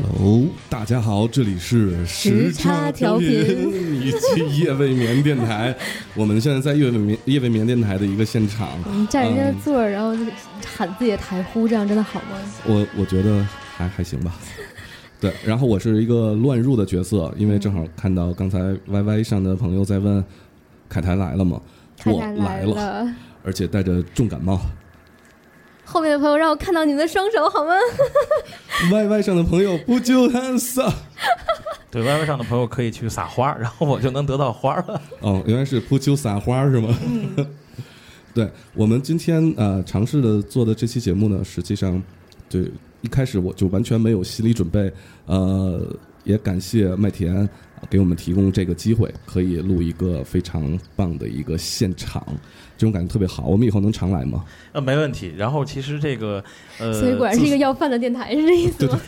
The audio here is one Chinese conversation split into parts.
Hello，大家好，这里是时差调频以及夜未眠电台。我们现在在夜未眠夜未眠电台的一个现场，你占人家座儿，然后就喊自己的台呼，这样真的好吗？我我觉得还还行吧。对，然后我是一个乱入的角色，因为正好看到刚才 YY 上的朋友在问凯台来了吗？我来了，而且带着重感冒。后面的朋友让我看到你们的双手好吗？YY 上的朋友不就 hands up？对，YY 上的朋友可以去撒花，然后我就能得到花了。哦，原来是扑球撒花是吗？对，我们今天呃尝试的做的这期节目呢，实际上对一开始我就完全没有心理准备，呃，也感谢麦田呃给我们提供这个机会，可以录一个非常棒的一个现场，这种感觉特别好。我们以后能常来吗？呃，没问题。然后其实这个呃，所以果然是一个要饭的电台，是这意思吗？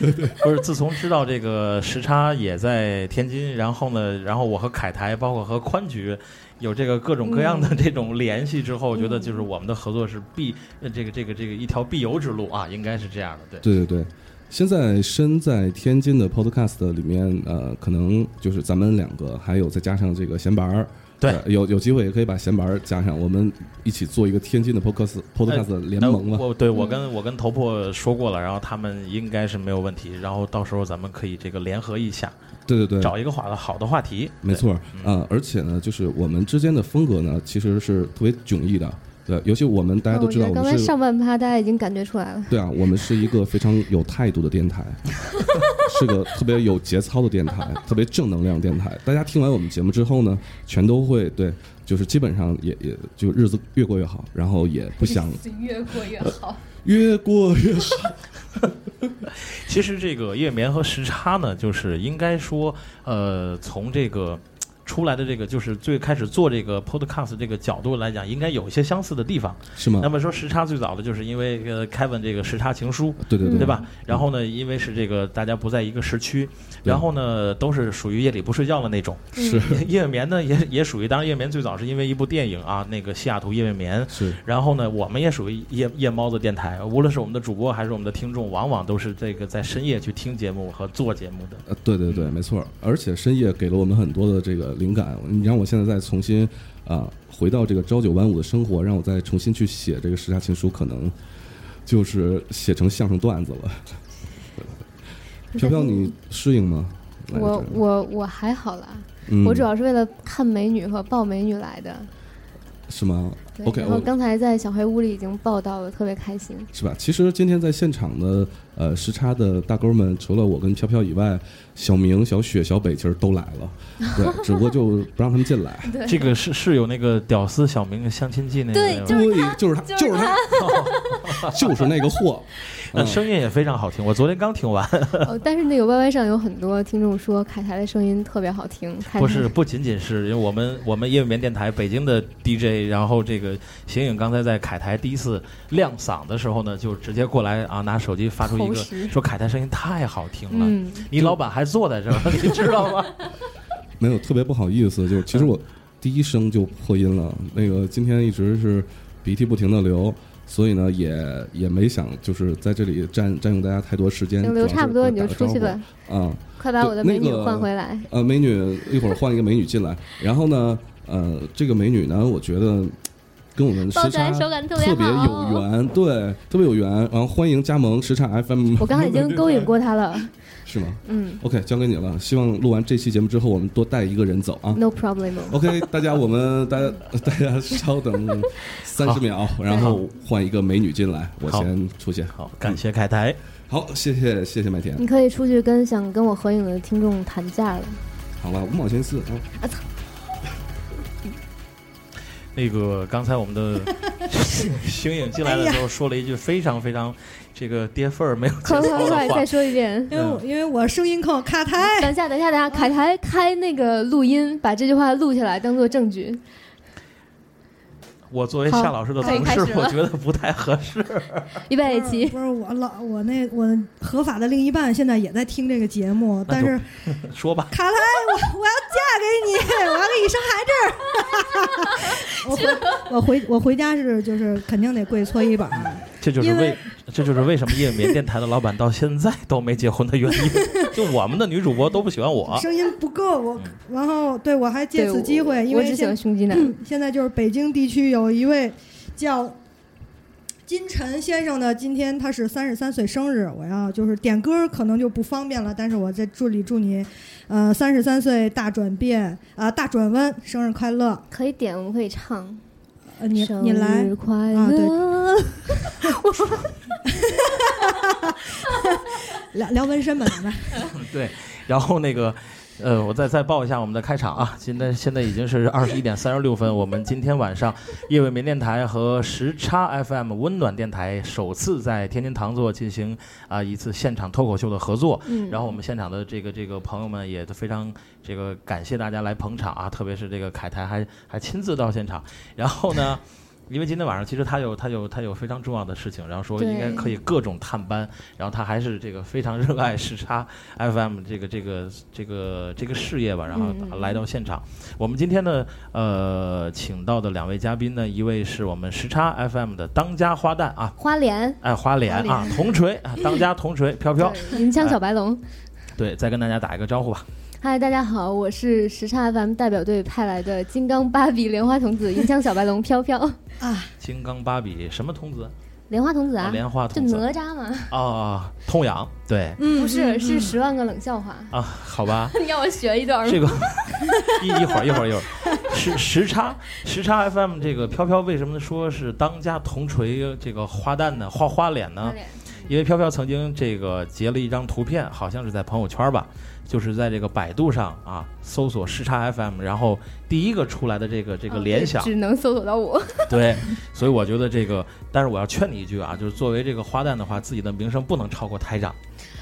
不是自从知道这个时差也在天津，然后呢，然后我和凯台，包括和宽局。有这个各种各样的这种联系之后，我觉得就是我们的合作是必呃这个这个这个一条必由之路啊，应该是这样的，对对对。现在身在天津的 Podcast 里面，呃，可能就是咱们两个，还有再加上这个闲白儿，对呃有有机会也可以把闲白儿加上，我们一起做一个天津的 Podcast Podcast 联盟嘛。对我跟我跟头破说过了，然后他们应该是没有问题，然后到时候咱们可以这个联合一下，对对对，找一个话的好的话题。没错，对啊、而且呢，就是我们之间的风格呢，其实是特别迥异的。对，尤其我们大家都知道，哦我觉得刚才上半趴大家已经感觉出来了。对啊，我们是一个非常有态度的电台，是个特别有节操的电台，特别正能量电台。大家听完我们节目之后呢，全都会对，就是基本上也也就日子越过越好，然后也不想越过越好。越过越好。其实这个夜眠和时差呢，就是应该说，呃，从这个。出来的这个就是最开始做这个 podcast 这个角度来讲，应该有一些相似的地方。是吗那？么说时差最早的就是因为呃 Kevin 这个时差情书，对对对，对？吧？然后呢，因为是这个大家不在一个时区，然后呢都是属于夜里不睡觉的那种。是 夜眠呢也也属于，当然夜眠最早是因为一部电影啊，那个西雅图夜未眠。是，然后呢，我们也属于夜夜猫子电台，无论是我们的主播还是我们的听众，往往都是这个在深夜去听节目和做节目的。呃，对对对，没错。而且深夜给了我们很多的这个灵感。你让我现在再重新啊、回到这个朝九晚五的生活，让我再重新去写这个十佳情书，可能就是写成相声段子了。飘飘，你适应吗？我我我还好啦，嗯我主要是为了看美女和抱美女来的。是吗？OK，我然后刚才在小黑屋里已经报道了，特别开心。是吧？其实今天在现场的呃时差的大哥们，除了我跟飘飘以外，小明、小雪、小北其实都来了，对，只不过就不让他们进来。对这个是是有那个屌丝小明的相亲记那个对就是对，就是他，就是他，就是 那个货。呃嗯声音也非常好听，我昨天刚听完。哦，但是那个 YY 上有很多听众说凯台的声音特别好听，不是，不仅仅是因为我们我们夜未眠电台北京的 DJ，然后这个邢颖刚才在凯台第一次亮嗓的时候呢，就直接过来啊，拿手机发出一个说凯台声音太好听了，嗯，你老板还坐在这儿，你知道吗？没有特别不好意思，就其实我第一声就破音了，那个今天一直是鼻涕不停的流，所以呢也也没想就是在这里占占用大家太多时间。行，留差不多你就出去吧，呼。啊、快把我的美女换回来。呃，美女一会儿换一个美女进来，然后呢，呃，这个美女呢，我觉得跟我们时抱起来差手感特特别有缘，对，特别有缘。然后欢迎加盟时差 FM，我刚才已经勾引过她了，是吗嗯？OK，交给你了。希望录完这期节目之后，我们多带一个人走啊。，no problem。OK，大家我们大家 大家稍等 三十秒，然后换一个美女进来，我先出现。好，感谢凯台。好，谢谢谢谢麦田。你可以出去跟想跟我合影的听众谈价了。好了，五毛钱四啊。那个刚才我们的 星影进来的时候说了一句非常非常这个跌份儿没有节快快快，再，说一遍。因为我因为我声音靠卡台，等一下，等一下，等一下，卡台开那个录音，把这句话录下来当做证据。我作为夏老师的同事，我觉得不太合适。预备起，不是我老我那我合法的另一半现在也在听这个节目，但是 说吧，卡台，我我要嫁给你，我要给你生孩子。我回我回我回家是就是肯定得跪搓衣板，这就是为这就是为什么夜眠电台的老板到现在都没结婚的原因。就我们的女主播都不喜欢我。声音不够，我嗯然后对我还借此机会，因为我只喜欢现胸肌男。现在就是北京地区有一位叫金晨先生的，今天他是三十三岁生日，我要就是点歌可能就不方便了，但是我在这里祝你，呃，三十三岁大转变啊、大转弯，生日快乐！可以点，我们可以唱。呃，你生你来啊对。乐！聊聊纹身吧，咱们。对，然后那个，呃，我再再报一下我们的开场啊，现在现在已经是二十一点三十六分，我们今天晚上夜未眠电台和时差 FM 温暖电台首次在天津糖座进行啊、一次现场脱口秀的合作，嗯，然后我们现场的这个这个朋友们也都非常这个感谢大家来捧场啊，特别是这个凯台还还亲自到现场，然后呢。因为今天晚上其实他有他有他有非常重要的事情，然后说应该可以各种探班，然后他还是这个非常热爱时差 FM 这个这个这个这个事业吧，然后来到现场。我们今天呢，呃，请到的两位嘉宾呢，一位是我们时差 FM 的当家花旦啊，花莲，哎花莲啊，铜锤啊，当家铜锤飘飘，银枪小白龙。对，再跟大家打一个招呼吧。嗨，大家好，我是时差 FM 代表队派来的金刚芭比莲花童子 银枪小白龙飘飘。啊，金刚芭比什么童子？莲花童子啊，莲花童子。哪吒嘛，啊，痛痒，对。嗯，不是，嗯是十万个冷笑话。啊，好吧，你让我学一段吗？这个一一会儿一会儿一会儿，时时差时差 FM 这个飘飘为什么说是当家铜锤这个花旦呢？花花脸呢？因为飘飘曾经这个截了一张图片，好像是在朋友圈吧，就是在这个百度上啊搜索时差 FM，然后第一个出来的这个这个哦联想，只能搜索到我。对，所以我觉得这个，但是我要劝你一句啊，就是作为这个花旦的话，自己的名声不能超过台长，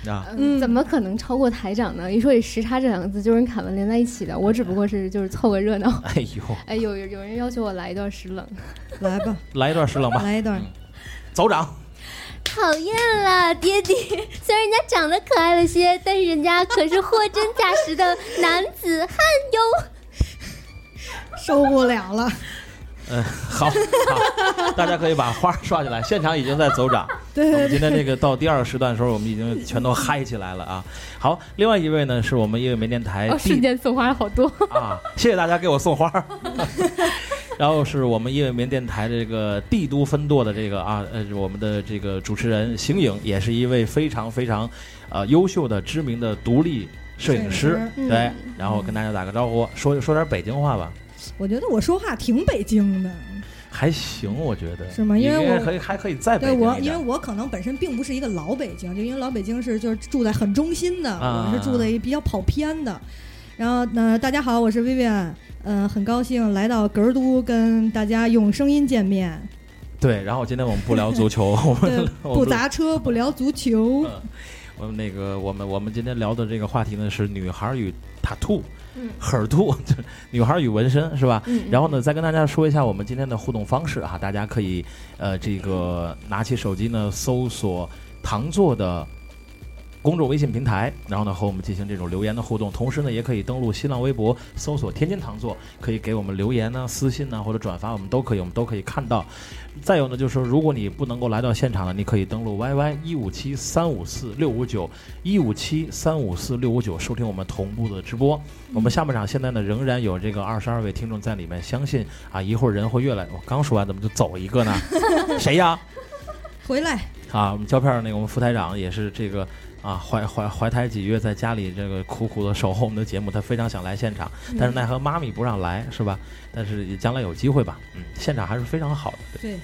啊，嗯怎么可能超过台长呢？一说起时差这两个字，就跟凯文连在一起的。我只不过是就是凑个热闹。哎呦，哎，有有有人要求我来一段时冷，来吧，来一段时冷吧，来一段，走长。讨厌了，爹地。虽然人家长得可爱了些，但是人家可是货真价实的男子汉哟。受不了了，嗯，好，好，大家可以把花刷起来，现场已经在走涨。对我们今天这个到第二个时段的时候，我们已经全都嗨起来了啊！好，另外一位呢是我们夜未眠电台哦，瞬间送花了好多。啊，谢谢大家给我送花儿。然后是我们夜未眠电台的这个帝都分舵的这个啊呃我们的这个主持人邢颖，也是一位非常非常呃优秀的知名的独立摄影师。对嗯，然后跟大家打个招呼，说说点北京话吧，我觉得我说话挺北京的，还行，我觉得。是吗？因为我可以还可以再北对我。因为我可能本身并不是一个老北京，就因为老北京是就是住在很中心的，啊。我是住在一比较跑偏的。然后呢，大家好，我是 Vivian，嗯、很高兴来到格儿都跟大家用声音见面。对，然后今天我们不聊足球，我们，不砸车，不聊足球。我们那个我们我们今天聊的这个话题呢是女孩与塔兔，嗯 耳兔，女孩与纹身是吧？嗯，然后呢，再跟大家说一下我们今天的互动方式啊，大家可以呃这个拿起手机呢搜索糖座的。公众微信平台，然后呢和我们进行这种留言的互动，同时呢也可以登录新浪微博搜索“天津糖座”，可以给我们留言呢、私信呢或者转发，我们都可以，我们都可以看到。再有呢，就是说如果你不能够来到现场呢，你可以登录 YY 一五七三五四六五九一五七三五四六五九收听我们同步的直播。我们下半场现在呢仍然有这个二十二位听众在里面，相信啊一会儿人会越来。我刚说完怎么就走一个呢？谁呀？回来，啊，我们胶片儿那个我们副台长也是这个啊怀怀怀胎几月，在家里这个苦苦的守候我们的节目，他非常想来现场，但是奈何妈咪不让来，是吧？但是也将来有机会吧，嗯，现场还是非常好的。对对，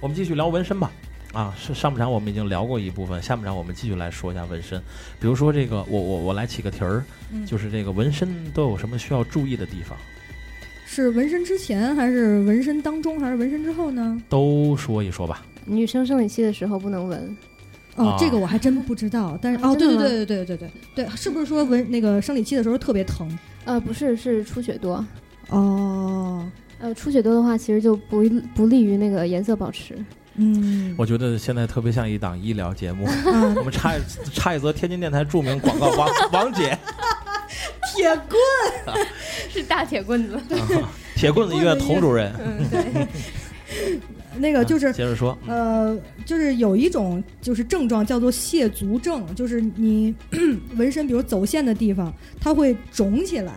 我们继续聊纹身吧。啊，是上半场我们已经聊过一部分，下半场我们继续来说一下纹身。比如说这个，我我我来起个题儿，嗯就是这个纹身都有什么需要注意的地方？是纹身之前还是纹身当中还是纹身之后呢？都说一说吧。女生生理期的时候不能纹，哦，啊这个我还真不知道。但是哦，对对对对对对对对，是不是说纹那个生理期的时候特别疼？呃，不是，是出血多。哦，呃，出血多的话，其实就不不利于那个颜色保持。嗯，我觉得现在特别像一档医疗节目。啊 我们插一插一则天津电台著名广告，王王姐，铁棍，是大铁棍子。啊铁棍子医院童主任。嗯，对。那个就是啊接着说，呃，就是有一种就是症状叫做蟹足症，就是你 纹身，比如走线的地方，它会肿起来。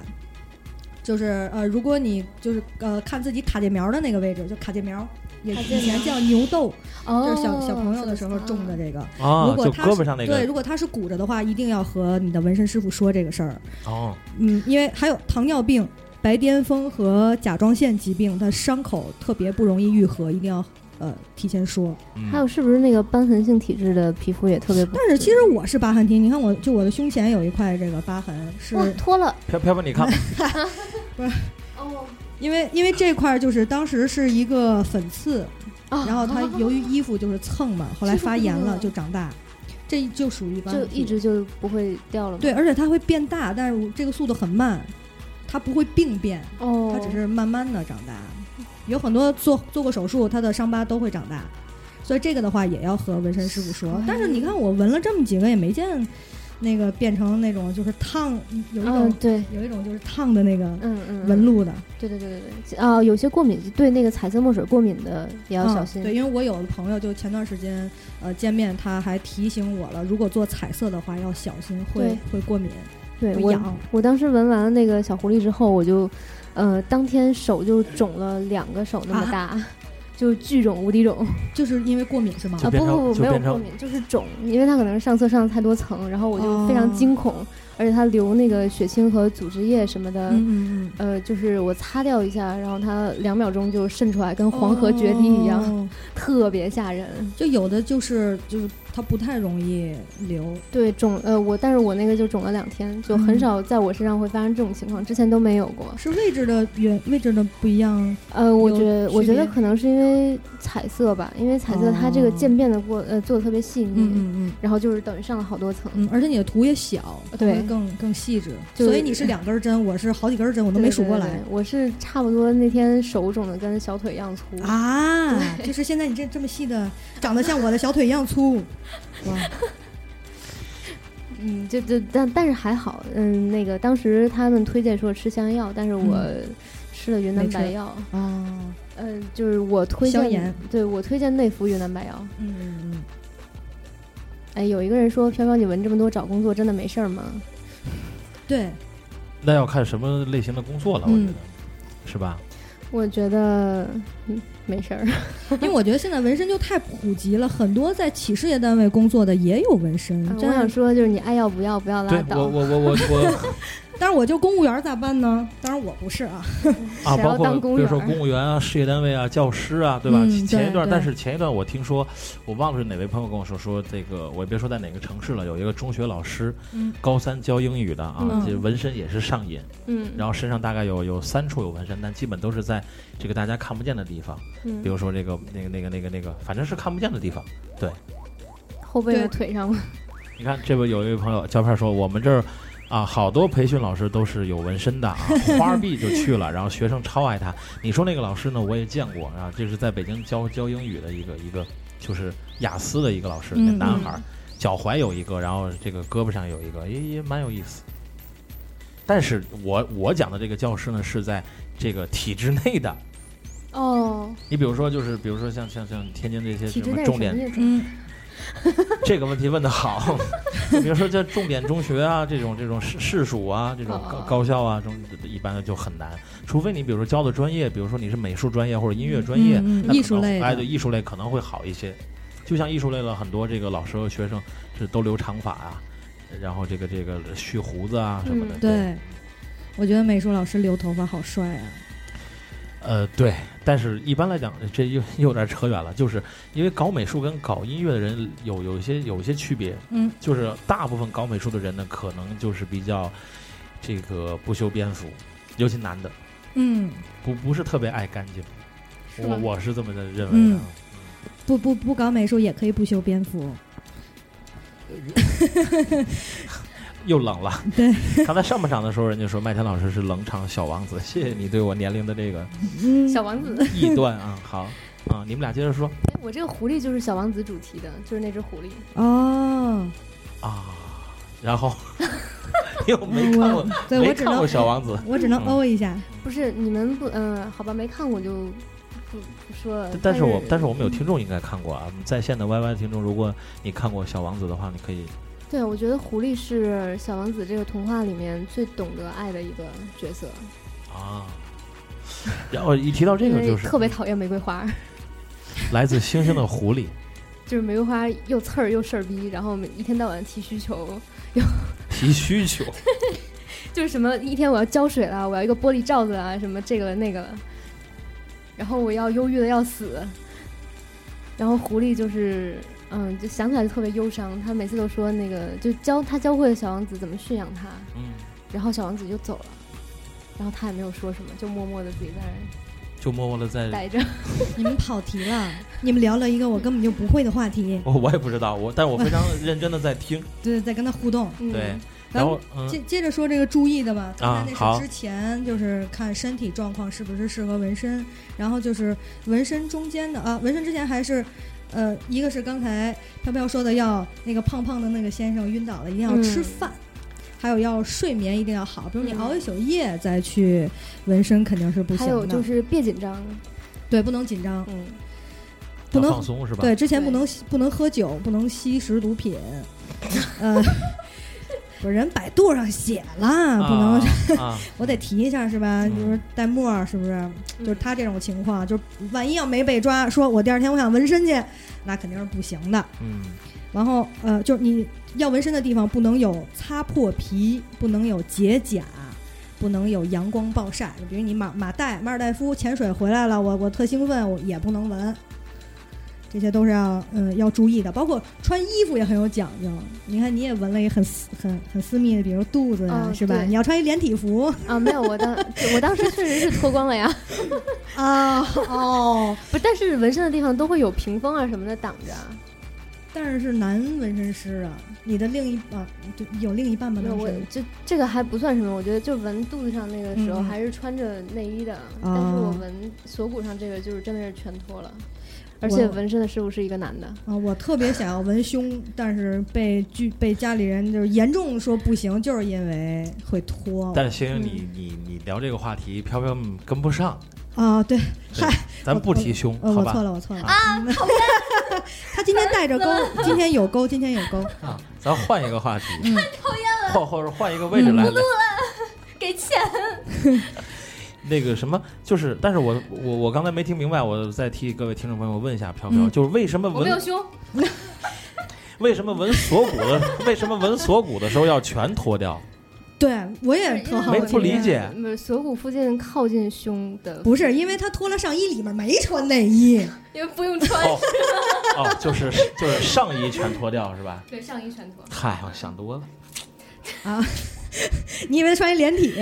就是呃，如果你就是呃看自己卡介苗的那个位置，就卡介苗，也卡介苗以前叫牛痘，哦，就是小小朋友的时候种的这个。啊如，果就它是胳膊上那对，如果它是鼓着的话，一定要和你的纹身师傅说这个事儿。哦，嗯，因为还有糖尿病、白癜风和甲状腺疾病，它伤口特别不容易愈合，一定要呃提前说。嗯。还有是不是那个瘢痕性体质的皮肤也特别不？但是其实我是疤痕体，你看我就我的胸前有一块这个疤痕，是哇脱了。飘飘飘，你看，不是。哦，因为因为这块儿就是当时是一个粉刺，啊然后它由于衣服就是蹭嘛，后来发炎了 就长大，这就属于疤就一直就不会掉了？对，而且它会变大，但是这个速度很慢，它不会病变，哦，它只是慢慢的长大。有很多做做过手术，它的伤疤都会长大，所以这个的话也要和纹身师傅说。但是你看我纹了这么几个，也没见那个变成那种就是烫，有一种、嗯对，有一种就是烫的那个嗯嗯，纹路的，对对对对。对，啊，有些过敏对那个彩色墨水过敏的也要嗯小心。对，因为我有的朋友就前段时间呃见面，他还提醒我了，如果做彩色的话要小心，会会过敏，对我。我当时闻完了那个小狐狸之后，我就，呃，当天手就肿了两个手那么大，就巨肿无敌肿就是因为过敏是吗？啊！不不不，没有过敏，就是肿，因为它可能是上色上太多层，然后我就非常哦惊恐，而且它流那个血清和组织液什么的。嗯嗯呃，就是我擦掉一下，然后它两秒钟就渗出来，跟黄河决堤一样，哦 特别吓人。就有的就是就是它不太容易流，对，肿呃我，但是我那个就肿了两天，就很嗯少在我身上会发生这种情况，之前都没有过。是位置的原位置的不一样。呃，我觉得我觉得可能是因为彩色吧，因为彩色它这个哦渐变的过呃做的特别细腻，嗯嗯然后就是等于上了好多层。嗯，而且你的图也小，对会更更细致，所以你是两根针，我是好几根针，我都没数过来对对对我是差不多那天手肿的跟小腿一样粗。啊。就是现在你这这么细的，长得像我的小腿一样粗，哇，嗯，就就但但是还好，嗯，那个当时他们推荐说吃香药，但是我吃了云南白药，啊，嗯，就是我推荐，对我推荐内服云南白药。嗯嗯嗯，哎，有一个人说飘飘你纹这么多找工作真的没事儿吗？对，那要看什么类型的工作了，我觉嗯得，是吧？我觉得嗯没事儿。因为我觉得现在纹身就太普及了，很多在企事业单位工作的也有纹身，啊我真的。想说，就是你爱要不要，不要拉对倒。我我我我我但是我就公务员咋办呢？当然我不是啊，啊，包括当公务比如说公务员啊、事业单位啊、教师啊，对吧？嗯前前一段，但是前一段我听说，我忘了是哪位朋友跟我说，说这个我也别说在哪个城市了，有一个中学老师，嗯高三教英语的啊，嗯这纹身也是上瘾，嗯，然后身上大概有有三处有纹身，但基本都是在这个大家看不见的地方，嗯比如说这个那个那个那个那个，反正是看不见的地方。对 后背和腿上吗？你看，这位有一位朋友胶片说，我们这儿啊，好多培训老师都是有纹身的啊，花儿币就去了，然后学生超爱他。你说那个老师呢，我也见过啊，这是在北京教教英语的一个一个，就是雅思的一个老师，那嗯男孩儿，脚踝有一个，然后这个胳膊上有一个，也也蛮有意思。但是我我讲的这个教师呢，是在这个体制内的。哦，你比如说，就是比如说像像像天津这些什么重点嗯，这个问题问得好，就 比如说在重点中学啊，这种这种市市属啊，这种高哦高校啊，这种一般的就很难。除非你比如说教的专业，比如说你是美术专业或者音乐专业，艺术类哎，对，艺术类可能会好一些。就像艺术类了很多这个老师和学生是都留长发啊，然后这个这个蓄胡子啊什么的。嗯对，我觉得美术老师留头发好帅啊。呃，对，但是一般来讲，这又又有点扯远了，就是因为搞美术跟搞音乐的人有有一些有一些区别，嗯，就是大部分搞美术的人呢，可能就是比较这个不修边幅，尤其男的，嗯，不不是特别爱干净，我我是这么的认为的。不不不搞美术也可以不修边幅。又冷了。对，刚才上半场的时候，人家说麦田老师是冷场小王子，谢谢你对我年龄的这个嗯，小王子。臆断啊。好啊，你们俩接着说哎我这个狐狸就是小王子主题的，就是那只狐狸。哦，啊。然后 又没看过我，对没我只能看过小王子。我只能嗯哦一下。不是你们不，嗯、好吧，没看过就不不说了。但是我但是我们们有听众应该看过啊，在线的 YY 听众，如果你看过《小王子》的话，你可以对我觉得狐狸是《小王子》这个童话里面最懂得爱的一个角色，啊。然后一提到这个，就是特别讨厌玫瑰花，来自星星的狐狸 就是玫瑰花又刺儿又事儿逼，然后每一天到晚提需求，提需求，就是什么一天我要浇水了，我要一个玻璃罩子啊，什么这个了那个了，然后我要忧郁的要死，然后狐狸就是嗯，就想起来就特别忧伤，他每次都说那个就教他教会了小王子怎么驯养他，嗯，然后小王子就走了，然后他也没有说什么，就默默的自己在那就默默的在儿，待着。你们跑题了，你们聊了一个我根本就不会的话题，我我也不知道，我但我非常认真的在听，对，在跟他互动。嗯、对，然后嗯接接着说这个注意的吧，刚才那好是之前就是看身体状况是不是适合纹身，然后就是纹身中间的啊，纹身之前还是。呃，一个是刚才飘飘说的要那个胖胖的那个先生晕倒了，一定要吃嗯。饭，还有要睡眠一定要好，比如你嗯熬一宿夜再去纹身肯定是不行的。还有就是别紧张，对，不能紧张，嗯，不能放松是吧？对，之前不能不能喝酒，不能吸食毒品，呃，不是人百度上写了，不能 我得提一下是吧？嗯比如说带沫儿是不是？嗯就是他这种情况，就是万一要没被抓，说我第二天我想纹身去，那肯定是不行的。嗯然后呃，就是你要纹身的地方不能有擦破皮，不能有结痂，不能有阳光暴晒。比如你马马代马尔代夫潜水回来了，我我特兴奋，我也不能纹。这些都是要嗯要注意的，包括穿衣服也很有讲究。你看你也纹了一个很私很很私密的，比如肚子啊，哦是吧？你要穿一连体服。啊，没有，我当我当时确实是脱光了呀，啊哦，不，但是纹身的地方都会有屏风啊什么的挡着啊。但是是男纹身师啊，你的另一啊，就有另一半吗？没有，我这这个还不算什么，我觉得就纹肚子上那个时候还是穿着内衣的，但是我纹锁骨上这个就是真的是全脱了，而且纹身的师傅是一个男的。啊，我特别想要纹胸，但是被拒被家里人就是严重说不行，就是因为会脱。但是星星嗯你你你聊这个话题，飘飘跟不上，啊，对，嗨咱不提胸，呃，好吧？我错了，我错了啊！他今天带着钩，今天有钩，今天有钩。啊，咱换一个话题，太讨厌了或或者换一个位置来。来给钱，那个什么，就是，但是我我我刚才没听明白，我再替各位听众朋友问一下飘飘，嗯就是为什么纹我没有胸，为什么纹锁骨的为什么纹锁骨的时候要全脱掉？对，我也特好没奇。不理解锁骨附近靠近胸的，不是，因为他脱了上衣，里面没穿内衣。因为不用穿，哦哦，就是就是上衣全脱掉是吧？对，上衣全脱。嗨，我想多了，你以为穿一连体，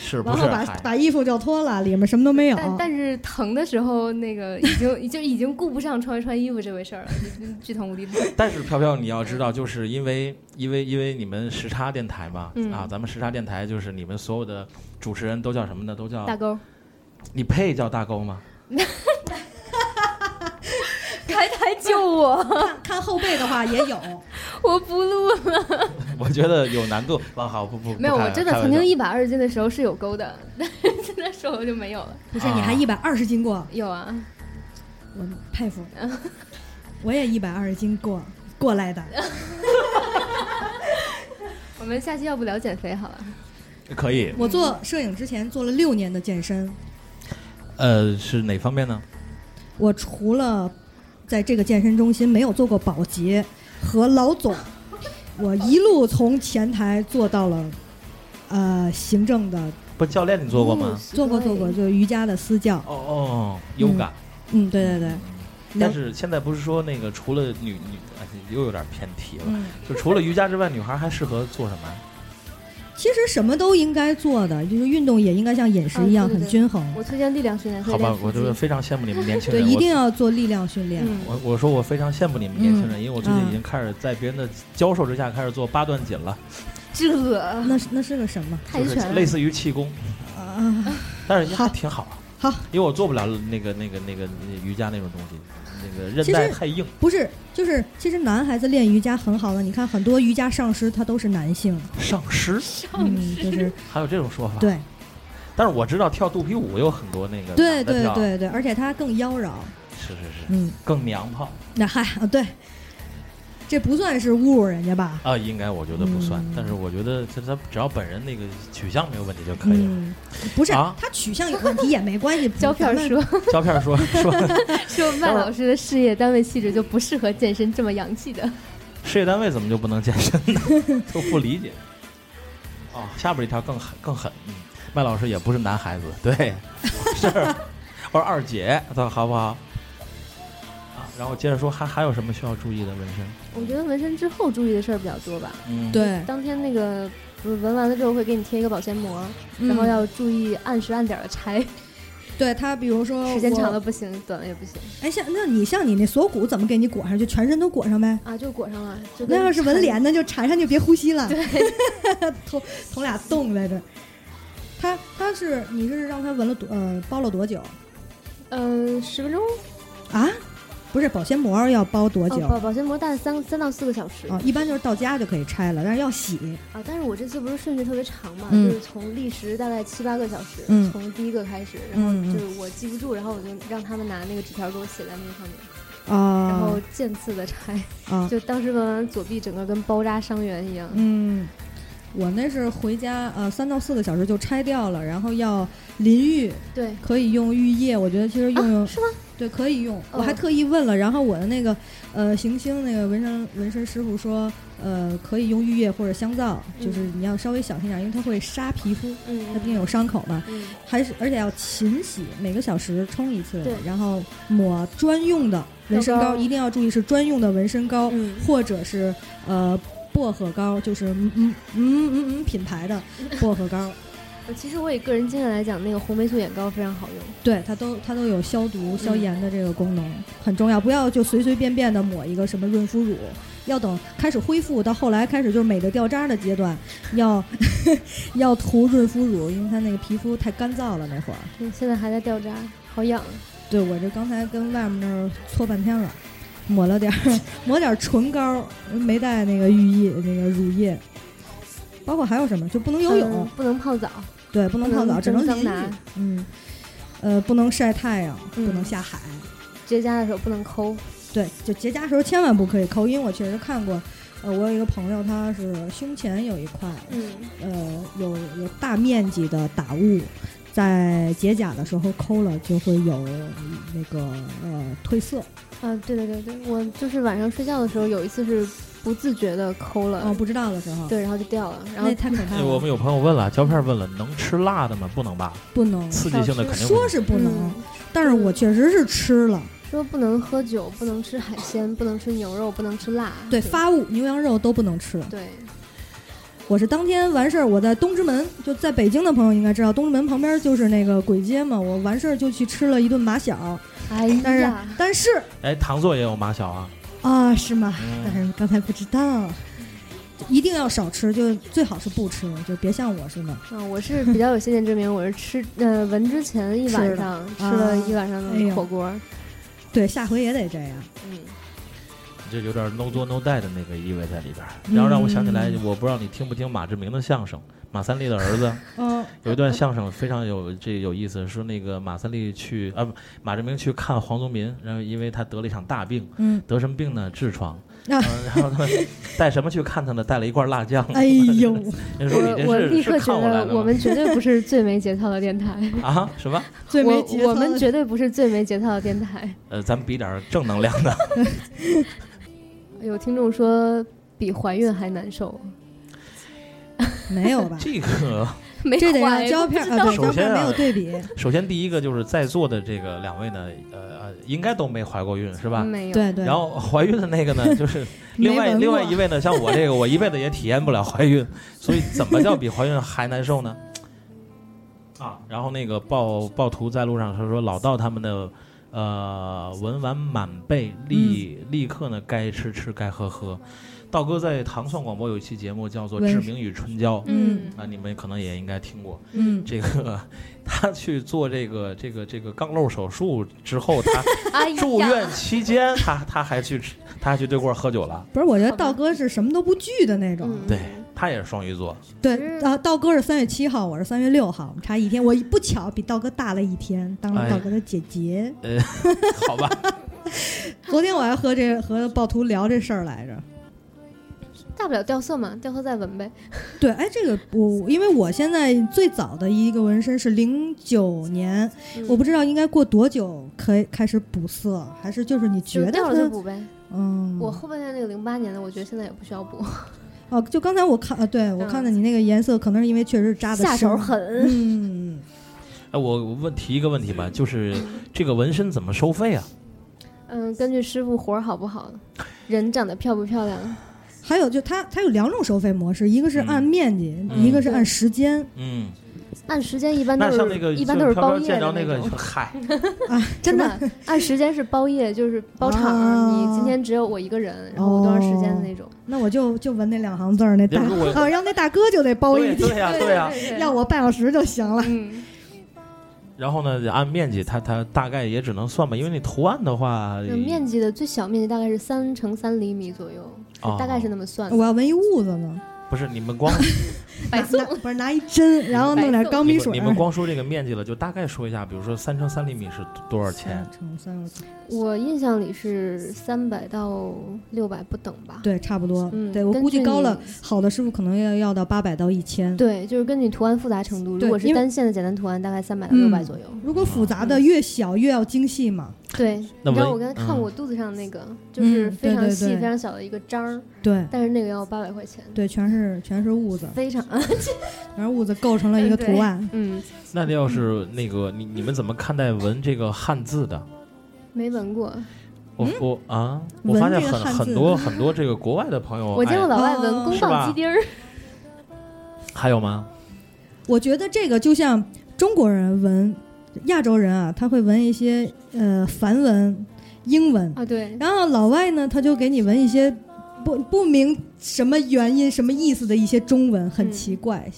是不是？然后把，把衣服就脱了，里面什么都没有。但但是疼的时候，那个已经就已经顾不上穿没穿衣服这回事儿了，就巨疼无敌疼。但是飘飘，你要知道，就是因为因为因为你们时差电台嘛，嗯啊，咱们时差电台就是你们所有的主持人都叫什么呢？都叫大钩，你配叫大钩吗？救我，看看后背的话也有，我不录了。我觉得有难度。啊，好，不不，没有，我真的曾经一百二十斤的时候是有钩的，但是现在瘦了就没有了。不是你还一百二十斤过，有啊，我佩服。我也一百二十斤过过来的。我们下期要不聊减肥好了？可以。我做摄影之前做了六年的健身，呃，是哪方面呢？我除了在这个健身中心没有做过保洁和老总，我一路从前台做到了呃行政的，不，教练你做过吗？做过做过，就是瑜伽的私教。哦哦，优感。嗯，对对对，但是现在不是说那个除了女女，哎又有点偏题了。嗯，就除了瑜伽之外，女孩还适合做什么？其实什么都应该做的，就是运动也应该像饮食一样啊对对对。很均衡。我推荐力量训练，好吧我就是非常羡慕你们年轻人对，一定要做力量训练。嗯，我我说我非常羡慕你们年轻人，嗯。因为我最近已经开始在别人的教授之下开始做八段锦了，这。那是那是个什么？就是泰拳类似于气功，啊？但是也还好挺好。好，因为我做不了那个那个那个瑜伽那种东西，那个韧带太硬。不是，就是其实男孩子练瑜伽很好的，你看很多瑜伽上师他都是男性，上师？嗯，就是 还有这种说法？对，但是我知道跳肚皮舞有很多那个对对对对，而且它更妖娆。是是是，嗯，更娘炮。那嗨啊，对，这不算是侮辱人家吧？啊，应该我觉得不算，嗯但是我觉得他他只要本人那个取向没有问题就可以了。嗯，不是，啊他取向有问题也没关系。胶片咱们说 胶片说说 说麦老师的事业单位气质就不适合健身这么洋气的。事业单位怎么就不能健身呢？都不理解。哦，下边一条更狠更狠，嗯，麦老师也不是男孩子，对，是，我说二姐，他好不好？啊，然后接着说还还有什么需要注意的纹身？我觉得纹身之后注意的事儿比较多吧。嗯，对，当天那个纹完了之后会给你贴一个保鲜膜，嗯然后要注意按时按点的拆，对他，比如说 时间长了不行，短了也不行哎，像那你像你那锁骨怎么给你裹上？就全身都裹上呗。啊，就裹上了。就那要是纹脸，呢就缠上就别呼吸了。对，捅捅俩洞在这。他他是你是让他纹了多呃包了多久嗯，十分钟啊？不是保鲜膜要包多久哦，保保鲜膜大概三三到四个小时啊？一般就是到家就可以拆了，但是要洗。啊。但是我这次不是顺序特别长嘛，嗯就是从历时大概七八个小时，嗯从第一个开始，然后就是我记不住，然后我就让他们拿那个纸条给我写在那个上面，啊，然后渐次的拆，啊，就当时纹完左臂整个跟包扎伤员一样。嗯，我那是回家呃三到四个小时就拆掉了，然后要淋浴，对，可以用浴液，我觉得其实用用、啊、是吗？对可以用，我哦还特意问了，然后我的那个呃行星那个纹身纹身师傅说，呃可以用浴液或者香皂，就是你要稍微小心点，因为它会杀皮肤，嗯，它毕竟有伤口嘛。嗯。还是而且要勤洗，每个小时冲一次对，然后抹专用的纹身膏，一定要注意是专用的纹身膏，嗯或者是呃薄荷膏，就是嗯嗯嗯嗯嗯品牌的薄荷膏，呃其实我以个人经验来讲，那个红霉素眼膏非常好用。对它都它都有消毒消嗯炎的这个功能，很重要。不要就随随便便的抹一个什么润肤乳，要等开始恢复到后来开始就是美的掉渣的阶段，要 要涂润肤乳，因为它那个皮肤太干燥了那会儿。嗯现在还在掉渣，好痒。对我这刚才跟外面那儿搓半天了，抹了点儿 抹点儿唇膏，没带那个浴液那个乳液，包括还有什么就不能游泳，嗯不能泡澡，对，不能泡澡，只能淋浴嗯，呃，不能晒太阳，嗯不能下海，结痂的时候不能抠。对，就结痂时候千万不可以抠，因为我确实看过，呃，我有一个朋友他是胸前有一块，嗯，呃，有有大面积的打雾。在结痂的时候抠了，就会有那个呃褪色。啊，对对对对，我就是晚上睡觉的时候有一次是不自觉的抠了，哦，不知道的时候，对，然后就掉了，然后那太可怕了。哎我们有朋友问了，胶片问了，能吃辣的吗？不能吧？不能，刺激性的肯定不说能。是不能，嗯但是我确实是吃了。说不能喝酒，不能吃海鲜，不能吃牛肉，不能吃辣。对，发物、牛羊肉都不能吃。对，我是当天完事儿，我在东直门，就在北京的朋友应该知道，东直门旁边就是那个簋街嘛。我完事儿就去吃了一顿马小，哎但是呀，但是哎，糖座也有马小啊。啊，是吗？嗯但是刚才不知道，一定要少吃，就最好是不吃，就别像我似的。嗯，我是比较有先见之明，我是吃 呃闻之前一晚上吃啊了一晚上的火锅，对，下回也得这样。嗯，这有点 no 作 no die 的那个意味在里边儿，然后让我想起来，我不知道你听不听马志明的相声，马三立的儿子 嗯，有一段相声非常有这有意思，说那个马三立去啊不，马志明去看黄宗民，然后因为他得了一场大病，嗯，得什么病呢？痔疮，然后他 带什么去看他呢？带了一罐辣酱。哎呦，人说你这我我立刻觉？得我们绝对不是最没节操的电台，啊什么？最没我节操我们绝对不是最没节操的电台。呃，咱们比点儿正能量的。有听众说比怀孕还难受，没有吧？这个 没这得胶片啊，对，首先啊没有对比。首先第一个就是在座的这个两位呢，呃呃，应该都没怀过孕是吧？没有，对对，然后怀孕的那个呢，就是另外闻另外一位呢，像我这个，我一辈子也体验不了怀孕，所以怎么叫比怀孕还难受呢？啊，然后那个暴暴徒在路上他说老道他们的，呃，文玩满背，立、嗯立刻呢该吃吃该喝喝。道哥在糖蒜广播有一期节目叫做《文志明与春娇》，嗯啊，你们可能也应该听过。嗯，这个他去做这个这个这个肛瘘手术之后，他 住院期间，他他还去吃，他还去对过喝酒了。不是，我觉得道哥是什么都不惧的那种。嗯对他也是双鱼座。对啊，道哥是三月七号，我是三月六号，我们差一天。我不巧比道哥大了一天，当了哎道哥的姐姐。呃，好吧，昨天我还和这和暴徒聊这事儿来着。大不了掉色嘛，掉色再纹呗。对，哎，这个我因为我现在最早的一个纹身是零九年，嗯我不知道应该过多久可以开始补色，还是就是你觉得掉了就补呗。嗯，我后半段那个零八年的，我觉得现在也不需要补，哦，就刚才我看，呃，对我嗯看到你那个颜色，可能是因为确实扎的下手狠。嗯，哎，我我问提一个问题吧，就是 这个纹身怎么收费啊？嗯，根据师傅活儿好不好，人长得漂不漂亮，还有就它它有两种收费模式，一个是按面积，嗯。一个是按时间。嗯，按时间一般都是那像那个一般都是包夜的见着那个种。嗨，啊，真的，按时间是包夜，就是包场你今天只有我一个人，然后多长时间的那种。那我就就纹那两行字儿，那大要不我啊，要那大哥就得包一天，对对呀对呀。要我半小时就行了。嗯，然后呢，按面积，它它大概也只能算吧，因为你图案的话，面积的最小面积大概是三乘三厘米左右，哦大概是那么算的。我要纹一痦子呢，不是你们光白送拿不是拿一针，然后弄点钢笔水儿。你们光说这个面积了，就大概说一下，比如说三乘三厘米是多少钱？三乘三我印象里是三百到六百不等吧。对，差不多。嗯对我估计高了，好的师傅可能要要到八百到一千。对，就是根据图案复杂程度，如果是单线的简单图案，大概三百到六百嗯左右。如果复杂的越小越要精细嘛。对，那你知道我刚才看嗯我肚子上那个，就是嗯非常细、对对对非常小的一个章儿，对但是那个要八百块钱，对，全是全是痦子，非常 全是痦子构成了一个图案。嗯，那要是那个你你们怎么看待纹这个汉字的？没纹过。我我啊，我发现很很多很多这个国外的朋友，我见过哎老外纹哦宫保鸡丁儿，还有吗？我觉得这个就像中国人纹，亚洲人啊，他会纹一些呃梵文、英文，啊，对，然后老外呢，他就给你纹一些不不明什么原因、什么意思的一些中文，很嗯。奇怪。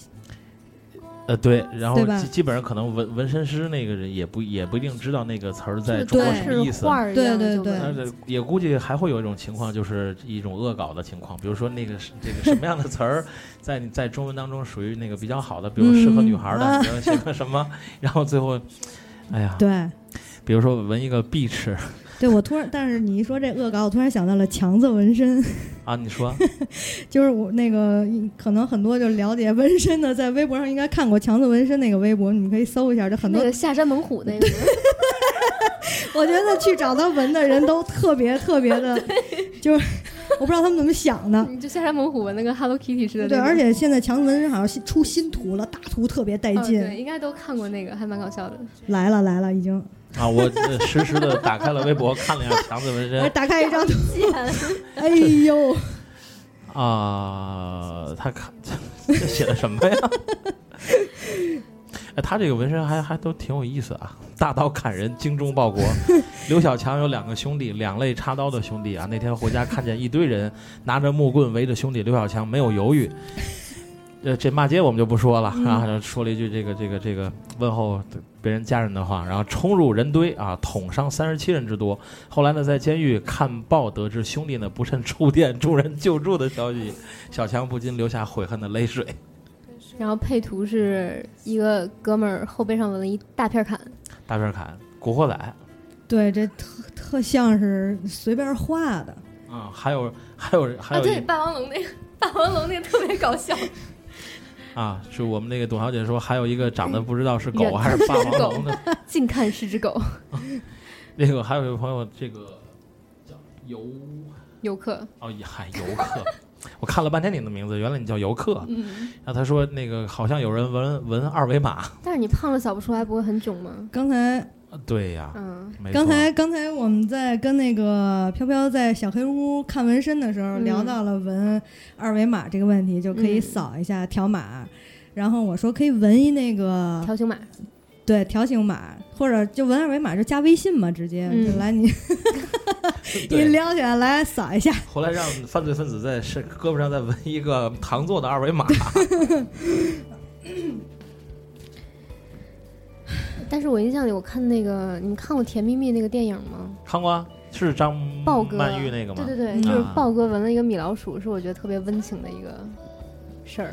呃，对，然后对吧基基本上可能纹纹身师那个人也不也不一定知道那个词儿在中国对什么意思。画儿一样对对对但是也估计还会有一种情况，就是一种恶搞的情况，比如说那个是这个什么样的词儿，在你在中文当中属于那个比较好的，比如适合女孩的，嗯你要写个什么，然后最后，哎呀，对，比如说纹一个 beach 对我突然，但是你一说这恶搞，我突然想到了强子纹身，啊，你说 就是我那个可能很多就了解纹身的，在微博上应该看过强子纹身那个微博，你们可以搜一下，就很多那个下山猛虎那个，我觉得去找他纹的人都特别特别的，就是我不知道他们怎么想的。你就下山猛虎纹那个 Hello Kitty 似的对，而且现在强子纹身好像出新图了，大图特别带哦劲。对，应该都看过那个，还蛮搞笑的。来了来了，已经。啊，我呃实时的打开了微博看了一下强子纹哎身打开一张图，哎呦，啊，他看 这写的什么呀？哎，他这个纹身还还都挺有意思啊！大刀砍人，精忠报国。刘小强有两个兄弟，两肋插刀的兄弟啊。那天回家看见一堆人拿着木棍围着兄弟刘小强，没有犹豫。呃，这骂街我们就不说了嗯啊，说了一句这个这个这个问候别人家人的话，然后冲入人堆啊，捅伤三十七人之多。后来呢，在监狱看报得知兄弟呢不慎触电助人救助的消息，小强不禁流下悔恨的泪水。然后配图是一个哥们儿后背上纹了一大片砍，大片砍，古惑仔对，这特特像是随便画的。啊，还有还有还啊，有霸王龙那个，霸王龙那个特别搞笑，啊，是我们那个董小姐说，还有一个长得不知道是狗 还是霸王龙的，近看是只狗，那个还有一位朋友，这个叫游游客，哦，也嗨游客，我看了半天你的名字，原来你叫游客。嗯，然后他说那个好像有人纹纹二维码，但是你胖了扫不出来，不会很囧吗？刚才啊对呀，嗯，刚才刚才我们在跟那个飘飘在小黑屋看纹身的时候，嗯聊到了纹二维码这个问题，就可以嗯扫一下条码。然后我说可以纹一那个条形码，对条形码，或者就纹二维码就加微信嘛，直接、嗯就来你 你。撩起来来扫一下。后来让犯罪分子在身胳膊上再纹一个糖做的二维码，但是我印象里，我看那个，你们看过《甜蜜蜜》那个电影吗？看过啊？是张豹哥曼玉那个吗？对对对，嗯就是啊豹哥纹了一个米老鼠，是我觉得特别温情的一个事儿？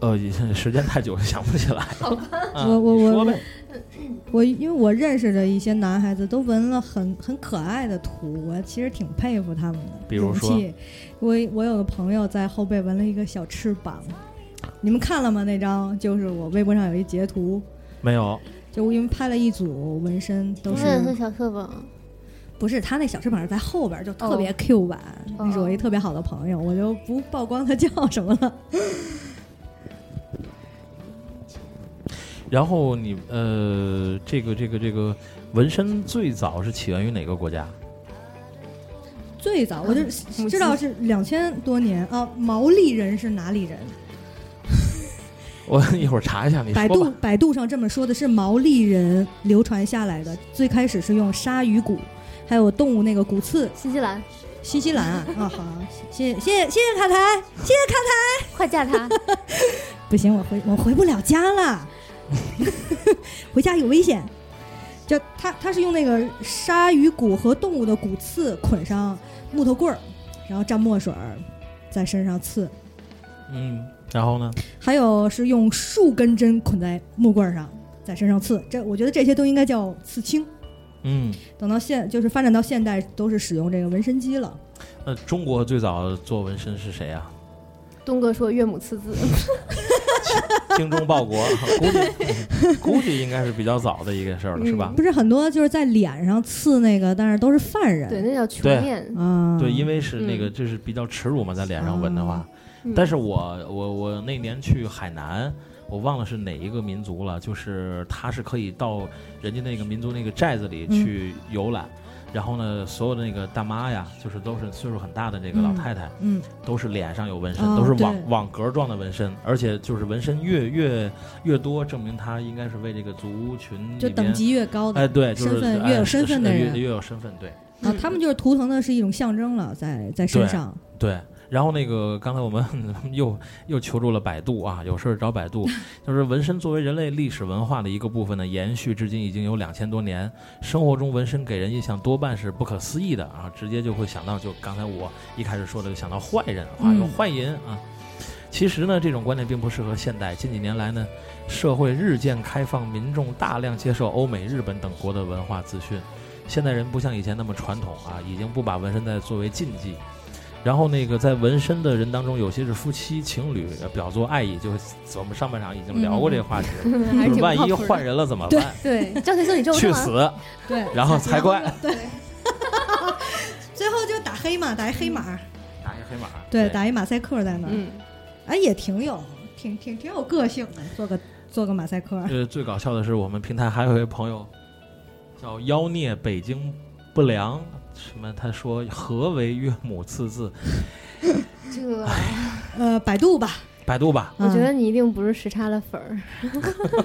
呃，已经时间太久了，想不起来了。啊我我我你说呗，我因为我认识的一些男孩子都纹了很很可爱的图，我其实挺佩服他们的比如说。我我有个朋友在后背纹了一个小翅膀，你们看了吗？那张就是我微博上有一截图，没有，就因为拍了一组纹身，都是那是小翅膀，不是他那小翅膀是在后边，就特别哦 Q 版。哦那是我一特别好的朋友，我就不曝光他叫什么了。然后你呃，这个这个这个纹身最早是起源于哪个国家？最早我就母知道是两千多年啊，毛利人是哪里人？我 一会儿查一下，你百度说吧。百度上这么说的是毛利人流传下来的，最开始是用鲨鱼骨，还有动物那个骨刺。新西兰，新西兰啊，啊好，谢谢谢谢谢谢卡台，谢谢卡台。快嫁他！不行，我回我回不了家了，回家有危险。就他他是用那个鲨鱼骨和动物的骨刺捆上木头棍儿，然后蘸墨水儿在身上刺，嗯，然后呢？还有是用数根针捆在木棍儿上在身上刺。这我觉得这些都应该叫刺青。嗯，等到现就是发展到现代，都是使用这个纹身机了。那中国最早做纹身是谁啊？东哥说岳母刺字，精忠报国，估计 估计应该是比较早的一个事儿了，是吧？不是很多就是在脸上刺那个，但是都是犯人。对，那叫穷面。啊，对，因为是那个嗯就是比较耻辱嘛，在脸上纹的话。嗯但是我我我那年去海南，我忘了是哪一个民族了，就是他是可以到人家那个民族那个寨子里去游览。然后呢，所有的那个大妈呀，就是都是岁数很大的这个老嗯太太，嗯，都是脸上有纹身，哦都是网网格状的纹身，而且就是纹身越越越多，证明他应该是为这个族群就等级越高的哎，对，就是身份哎越有身份的人越越有身份，对啊，他们就是图腾的是一种象征了，在在身对上。对。然后那个刚才我们 又又求助了百度啊，有事儿找百度。就是纹身作为人类历史文化的一个部分呢，延续至今已经有两千多年。生活中纹身给人印象多半是不可思议的啊，直接就会想到就刚才我一开始说的，就想到坏人啊，嗯有坏人啊。其实呢，这种观念并不适合现代。近几年来呢，社会日渐开放，民众大量接受欧美、日本等国的文化资讯。现代人不像以前那么传统啊，已经不把纹身再作为禁忌。然后那个在纹身的人当中，有些是夫妻情侣，呃表作爱意。就是我们上半场已经聊过这个话题，万一换人了怎么办？对，张学森，你去死，对，然后才怪。对 最后就打黑马，打一黑马，打一黑马，对，打一马赛克在那儿，嗯，哎，也挺有，挺挺挺有个性的，做个做个马赛克。呃，最搞笑的是，我们平台还有一位朋友叫妖孽北京不良，什么？他说何为岳母刺字？这个 呃，百度吧，百度吧，我觉得嗯你一定不是时差的粉儿。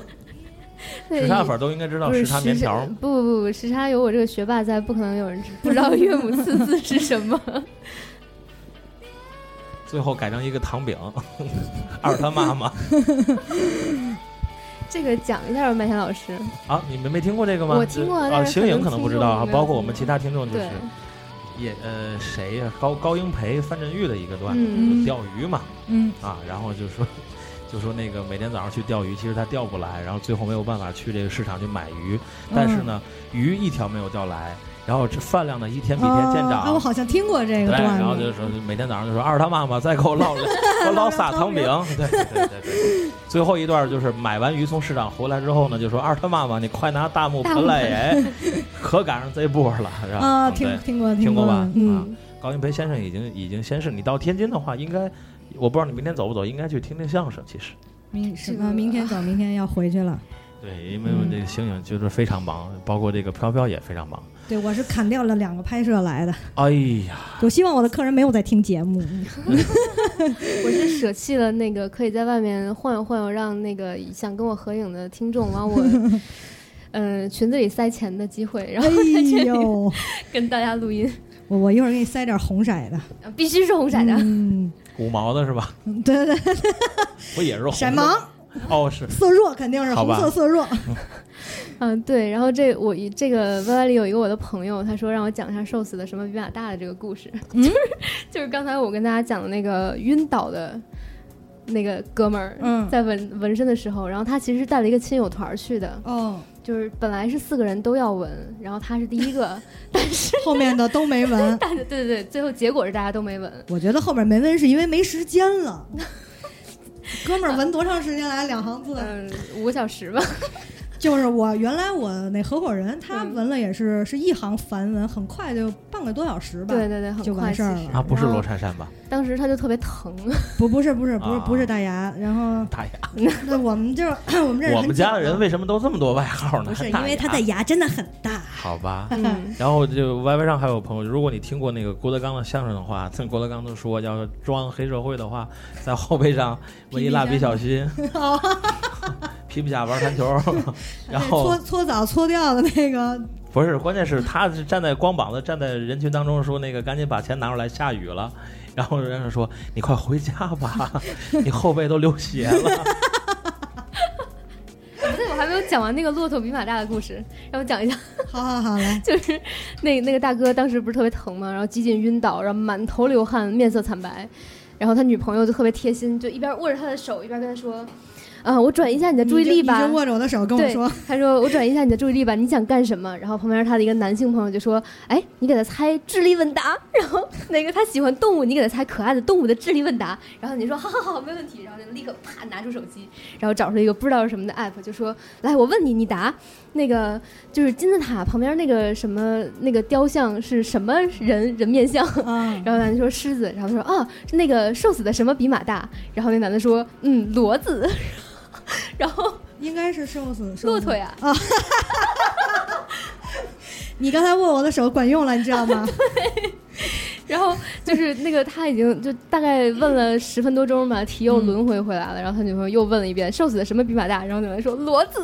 对时差粉都应该知道时差棉条。不不不不，时差有我这个学霸在，不可能有人知不知道岳母刺字是什么。最后改成一个糖饼，二他妈妈这个讲一下吧，麦田老师。啊！你们没听过这个吗？我听过啊，但是可能星颖可能不知道啊，包括我们其他听众就是，也呃谁呀、高高英培、范振钰的一个段子，嗯。就钓鱼嘛。嗯。啊，然后就说 就说那个每天早上去钓鱼，其实他钓不来，然后最后没有办法去这个市场去买鱼，但是呢，鱼一条没有钓来，然后这饭量呢一天比一天见涨。啊，我好像听过这对，个段子。然后就说每天早上就说二他妈妈再给我烙给我烙仨汤饼，对对对对对。最后一段就是买完鱼从市场回来之后呢，就说二他妈妈你快拿大木盆来哎，可赶上这波了，是吧？啊，听听过听过吧？啊，高云培先生已经已经先是你到天津的话，应该我不知道你明天走不走，应该去听听相声。其实，明是吧？明天走，明天要回去了。对，因为我这个星星就是非常忙，包括这个飘飘也非常忙。对，我是砍掉了两个拍摄来的。哎呀，我希望我的客人没有在听节目。我是舍弃了那个可以在外面晃悠晃悠，让那个想跟我合影的听众往我 呃裙子里塞钱的机会，然哎后再去呦，跟大家录音，我我一会儿给你塞点红色的。啊必须是红色的。嗯，五毛的是吧？对对对，不也是红色色盲哦，是色弱肯定是红好吧色色弱。嗯，对。然后这我一这个 Y Y 里有一个我的朋友，他说让我讲一下瘦死的什么比马大的这个故事，嗯就是就是刚才我跟大家讲的那个晕倒的那个哥们儿，嗯在纹纹身的时候，然后他其实是带了一个亲友团去的，哦，就是本来是四个人都要纹，然后他是第一个，但是后面的都没纹。但是对对对，最后结果是大家都没纹。我觉得后面没纹是因为没时间了。哥们儿纹多长时间来？两行字。嗯，五个小时吧。就是我原来我那合伙人，他嗯纹了也是是一行繁文，很快就半个多小时吧。对对对，很就完事儿了啊，不是罗珊珊吧？当时他就特别疼，不不是不是不是啊不是大牙，然后大牙，那我们就 我们这我们家的人为什么都这么多外号呢？不是因为他的牙真的很大。好吧。嗯，然后就 YY 上还有朋友，如果你听过那个郭德纲的相声的话，听郭德纲都说要装黑社会的话，在后背上纹一蜡笔小新，皮皮虾玩弹球，然后搓搓澡搓掉的那个，不是，关键是他是站在光膀子站在人群当中说那个赶紧把钱拿出来，下雨了。然后人家说你快回家吧，你后背都流血了。不对，我还没有讲完那个骆驼比马大的故事，让我讲一下。好好好来，就是那那个大哥当时不是特别疼吗？然后几近晕倒，然后满头流汗，面色惨白。然后他女朋友就特别贴心，就一边握着他的手，一边跟他说：“啊，我转移一下你的注意力吧。你就握着我的手跟我对说，他说：“我转移一下你的注意力吧，你想干什么？”然后旁边他的一个男性朋友就说：“哎，你给他猜智力问答。”然后那个他喜欢动物，你给他猜可爱的动物的智力问答。然后你说：“好好好，没问题。”然后就立刻啪拿出手机，然后找出一个不知道是什么的 app，就说：“来，我问你，你答。那个就是金字塔旁边那个什么那个雕像是什么人人面像？”啊，然后男的说狮子，然后他说啊，那个瘦死的什么比马大？然后那男的说嗯骡子，然后 应该是瘦死瘦死骆驼呀啊，你刚才握我的手管用了，你知道吗？然后就是那个他已经就大概问了十分多钟吧，题又轮回回来了，然后他女朋友又问了一遍瘦死的什么比马大？然后男的说骡子，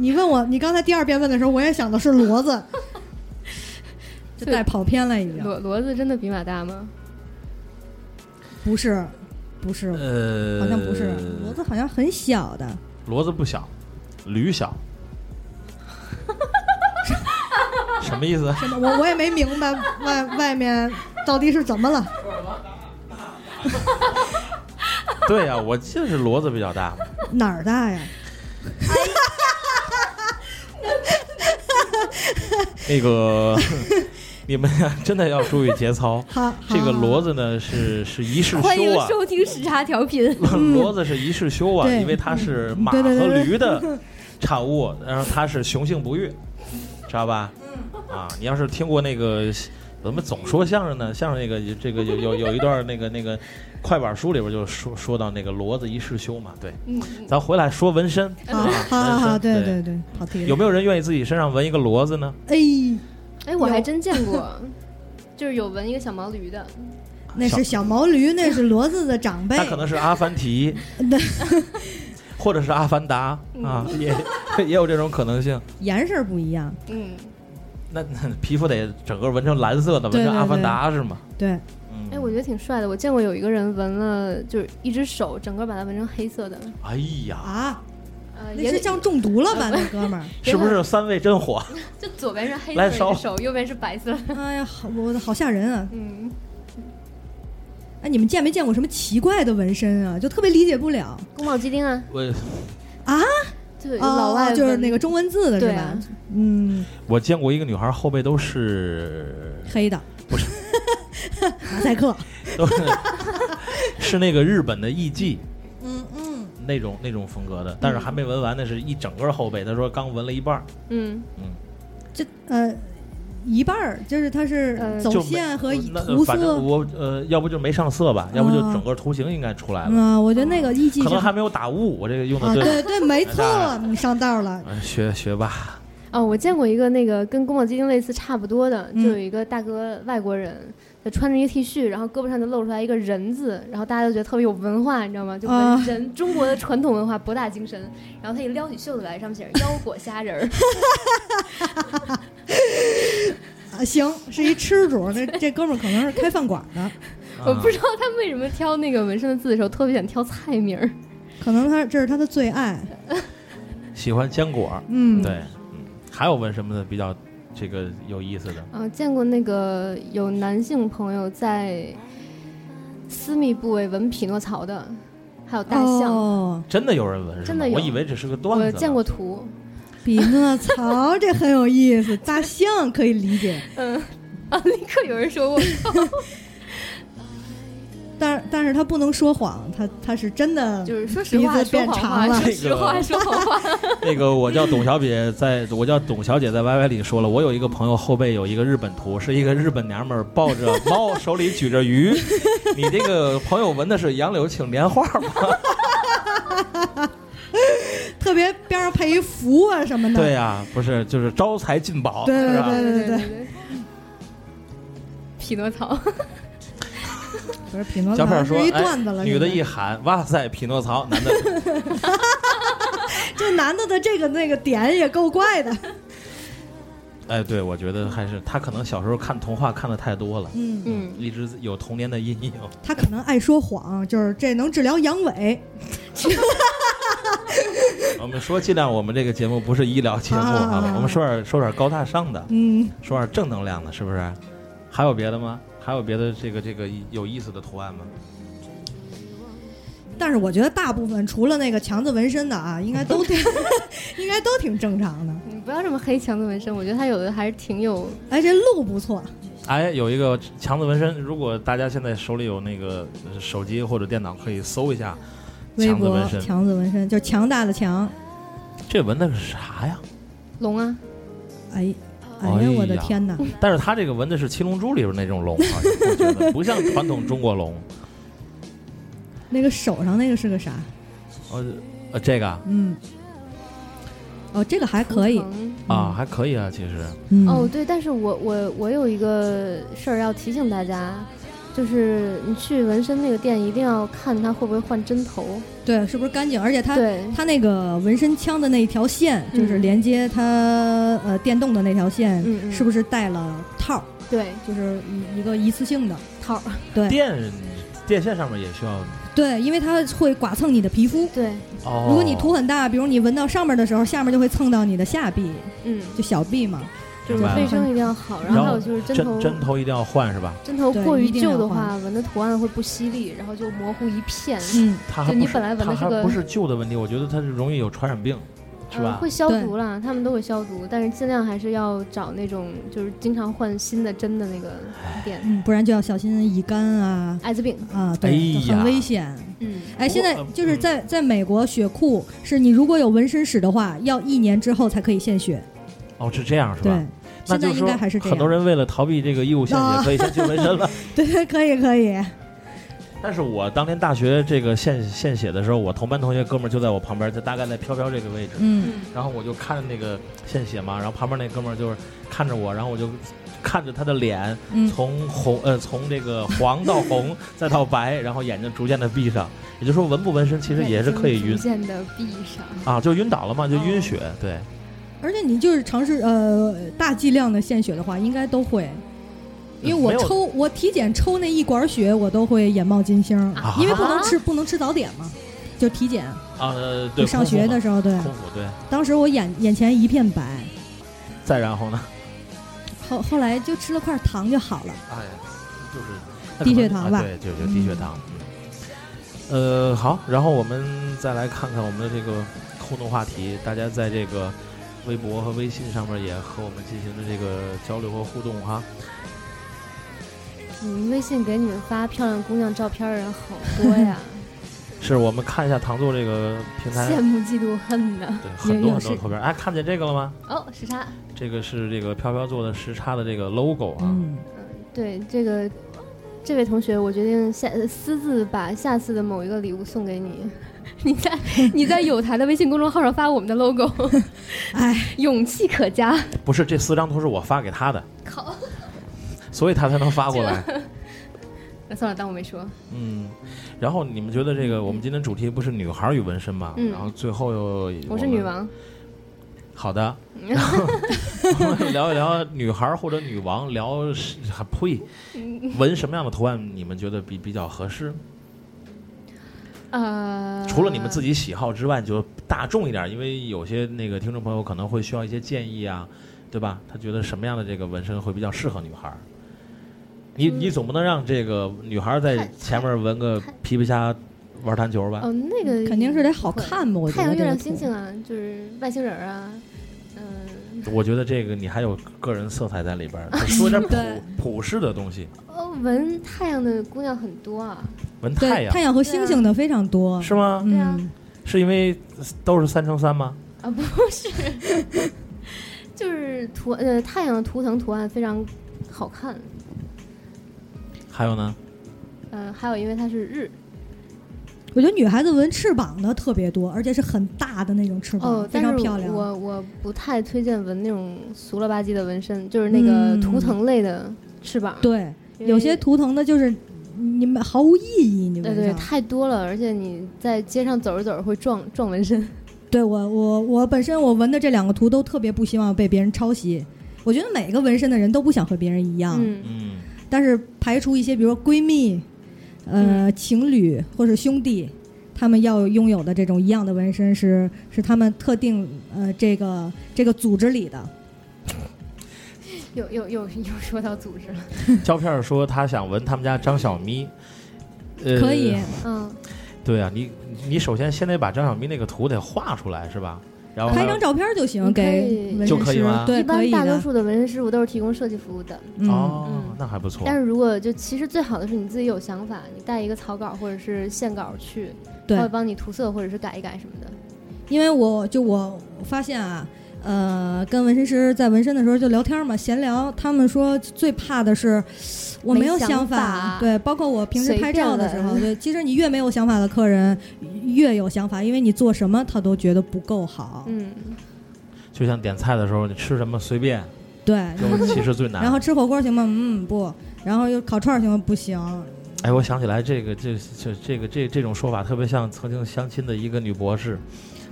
你问我，你刚才第二遍问的时候，我也想的是骡子，就带跑偏了已经。骡骡子真的比马大吗？不是，不是，呃，好像不是，骡子好像很小的。骡子不小，驴小。什么意思？什么？我我也没明白外外面到底是怎么了。对呀、我记得是骡子比较大。哪儿大呀？那个，你们呀，真的要注意节操。好，这个骡子子呢，是是一世欢迎修啊，收听时差调频。骡子是一世修啊，对因为它是马对对对和对驴的产物，然后它是雄性不育，知道吧？啊，你要是听过那个怎么总说相声呢？相声那个这个有有有一段那个那个快板书里边就说说到那个骡子一世修嘛，对。嗯，咱回来说纹身，好啊好好好，对对对，好题了。有没有人愿意自己身上纹一个骡子呢？哎，哎，我还真见过，就是有纹一个小毛驴的，那是小毛驴，那是骡子的长辈他。可能是阿凡提，或者是阿凡达啊，也也有这种可能性。颜色不一样。嗯，那那皮肤得整个纹成蓝色的，纹成阿凡达是吗？对，嗯，哎，我觉得挺帅的。我见过有一个人纹了，就是一只手，整个把它纹成黑色的，哎呀，啊，呃，也那是像中毒了吧？那哥们儿，是不是三味真火？就左边是黑色的一只手，右边是白色。哎呀，好，我好吓人啊！嗯，哎，你们见没见过什么奇怪的纹身啊？就特别理解不了宫保鸡丁啊，我对，啊，老外就是那个中文字的是吧？嗯，我见过一个女孩后背都是黑的，不 是马赛克。都是是那个日本的艺伎嗯嗯，那种那种风格的，但是还没纹完，那是一整个后背。他说刚纹了一半儿，嗯，嗯，这呃一半儿，就是它是呃走线和那涂反正色。我呃，要不就没上色吧，要不就啊整个图形应该出来了，嗯，我觉得那个艺伎是可能还没有打雾。我这个用啊，的对对，没 错，你上道了。呃学学吧。哦，我见过一个那个跟宫保鸡丁类似差不多的，嗯就有一个大哥外国人，就穿着一个 T 恤，然后胳膊上就露出来一个人字，然后大家都觉得特别有文化，你知道吗？就人、中国的传统文化博大精深。然后他一撩起袖子来，上面写着腰果虾仁儿，啊，行，是一吃主，那这哥们儿可能是开饭馆的，我不知道他为什么挑那个纹身的字的时候特别想挑菜名儿。可能他这是他的最爱。喜欢坚果，嗯，对，嗯，还有纹什么的比较这个有意思的？啊，见过那个有男性朋友在私密部位纹匹诺曹的，还有大象，哦，真的有人纹是吗？真的有我以为只是个段子。我见过图。匹诺曹这很有意思，大象可以理解，嗯，啊，立刻有人说我 但但是他不能说谎，他他是真的，就是说实话变说谎话，长了说实话说谎话。那个我叫董小姐，在我叫董小姐，在 YY 里说了，我有一个朋友后背有一个日本图，是一个日本娘们儿抱着 猫，手里举着鱼。你这个朋友纹的是杨柳青莲花吗？特别边上配一符啊什么的。对呀、不是，就是招财进宝，对对是吧？对对对对。匹诺曹，不是匹诺曹是一，说哎段子了。女的一喊，哇塞，匹诺曹，男的 这男的的这个那个点也够怪的。哎，对，我觉得还是他可能小时候看童话看的太多了，嗯，嗯，一直有童年的阴影。他可能爱说谎，就是这能治疗阳痿。我们说，尽量我们这个节目不是医疗节目啊啊，我们说点说点高大上的，嗯，说点正能量的，是不是？还有别的吗？还有别的这个这个有意思的图案吗？但是我觉得大部分除了那个强子纹身的啊，应该都 挺 应该都挺正常的。你不要这么黑强子纹身，我觉得他有的还是挺有。哎，这路不错。哎，有一个强子纹身，如果大家现在手里有那个呃手机或者电脑，可以搜一下微博强子纹身。强子纹身，就强大的强。这纹的是啥呀？龙啊，哎，哎哎呀呀，我的天哪！但是他这个纹的是《七龙珠》里边那种龙啊，我觉得不像传统中国龙。那个手上那个是个啥？呃呃，这个啊嗯，哦，这个还可以。啊还可以啊，其实嗯，哦，对，但是我我我有一个事儿要提醒大家，就是你去纹身那个店一定要看他会不会换针头。对，是不是干净？而且它对，它那个纹身枪的那一条线，嗯就是连接它呃电动的那条线，是不是带了套儿？对就是一一个一次性的。套儿，对电电线上面也需要。对，因为它会剐蹭你的皮肤。对，哦，如果你涂很大，比如你纹到上面的时候，下面就会蹭到你的下臂，嗯，就小臂嘛。卫生一定要好，然然后后还有就是针头针针头一定要换是吧？针头过于旧的话，纹的图案会不犀利，然后就模糊一片。嗯，就你它还不是本来纹的是个不是旧的问题，我觉得它是容易有传染病，是吧？呃会消毒啦，他们都会消毒，但是尽量还是要找那种就是经常换新的针的那个店。嗯，不然就要小心乙肝啊艾滋病，啊，对，哎很危险。嗯，哎，现在就是在在美国血库，是你如果有纹身史的话，要一年之后才可以献血。哦，是这样是吧？那就是说该还是这样。很多人为了逃避这个义务献血，啊可以先去纹身了。对，可以可以。但是我当年大学这个献献血的时候，我同班同学哥们儿就在我旁边，就大概在飘飘这个位置，嗯，然后我就看着那个献血嘛，然后旁边那哥们儿就是看着我，然后我就看着他的脸嗯从红呃从这个黄到红 再到白，然后眼睛逐渐的闭上，也就是说纹不纹身其实也是可以晕逐渐的闭上。啊，就晕倒了嘛，就晕哦血，对。而且你就是尝试呃大剂量的献血的话，应该都会。因为我抽我体检抽那一管血，我都会眼冒金星，啊因为不能吃不能吃早点嘛，就体检。啊，呃对，就上学的时候，对，空腹对，当时我眼眼前一片白，再然后呢，后后来就吃了块糖就好了。哎，就是低血糖吧啊对，就就低血糖。嗯，呃，好，然后我们再来看看我们的这个互动话题，大家在这个微博和微信上面也和我们进行了这个交流和互动哈。嗯，微信给你们发漂亮姑娘照片的人好多呀，是我们看一下糖座这个平台，羡慕嫉妒恨的。对，很多很多图片。哎，看见这个了吗？哦，时差，这个是这个飘飘做的时差的这个 logo 啊。嗯，对这个这位同学，我决定下私自把下次的某一个礼物送给你。你在你在有台的微信公众号上发我们的 logo，哎，勇气可嘉。不是，这四张图是我发给他的，靠，所以他才能发过来。那算了，当我没说。嗯，然后你们觉得这个我们今天主题不是女孩与纹身吗？嗯然后最后又我是女。王，好的，然后我们聊一聊女孩或者女王，聊是还呸，纹什么样的图案你们觉得比比较合适？呃，除了你们自己喜好之外，就大众一点，因为有些那个听众朋友可能会需要一些建议啊，对吧？他觉得什么样的这个纹身会比较适合女孩儿？你你总不能让这个女孩在前面纹个皮皮虾玩弹球吧？哦，那个肯定是得好看吧？我觉得太阳、月亮、星星啊，就是外星人啊，嗯、我觉得这个你还有个人色彩在里边儿，说点对普普世的东西，哦，闻太阳的姑娘很多啊，纹太阳太阳和星星的非常多，是吗？对啊嗯，是因为都是三乘三吗？啊，不是，就是图呃太阳的图腾图案非常好看，还有呢？呃，还有因为它是日我觉得女孩子纹翅膀的特别多，而且是很大的那种翅膀，哦，非常漂亮。我我不太推荐纹那种俗了吧唧的纹身，就是那个嗯图腾类的翅膀，对，有些图腾的就是你们毫无意义，你对对。太多了，而且你在街上走着走着会撞 撞纹身。对我我我本身我纹的这两个图都特别不希望被别人抄袭。我觉得每个纹身的人都不想和别人一样，嗯，嗯，但是排除一些，比如说闺蜜、呃、情侣或是兄弟，他们要拥有的这种一样的纹身是是他们特定呃这个这个组织里的。又又又又说到组织了，胶片说他想纹他们家张小咪，呃，可以，嗯，对啊，你你首先先得把张小咪那个图得画出来是吧？然后拍张照片就行，你可给以纹身师就可以吗对，一般。大多数的纹身师傅都是提供设计服务的，嗯，哦嗯，那还不错。但是如果就其实最好的是你自己有想法，你带一个草稿或者是线稿去，对他会帮你涂色或者是改一改什么的。因为我就我发现啊，呃，跟纹身师在纹身的时候就聊天嘛，闲聊，他们说最怕的是我没有没想想法对，包括我平时拍照的时候，对，其实你越没有想法的客人越有想法，因为你做什么他都觉得不够好，嗯，就像点菜的时候，你吃什么随便，对。就其实最难。然后吃火锅行吗？嗯，不。然后又烤串儿行吗？不行。哎，我想起来这个这这这个这这种说法特别像曾经相亲的一个女博士，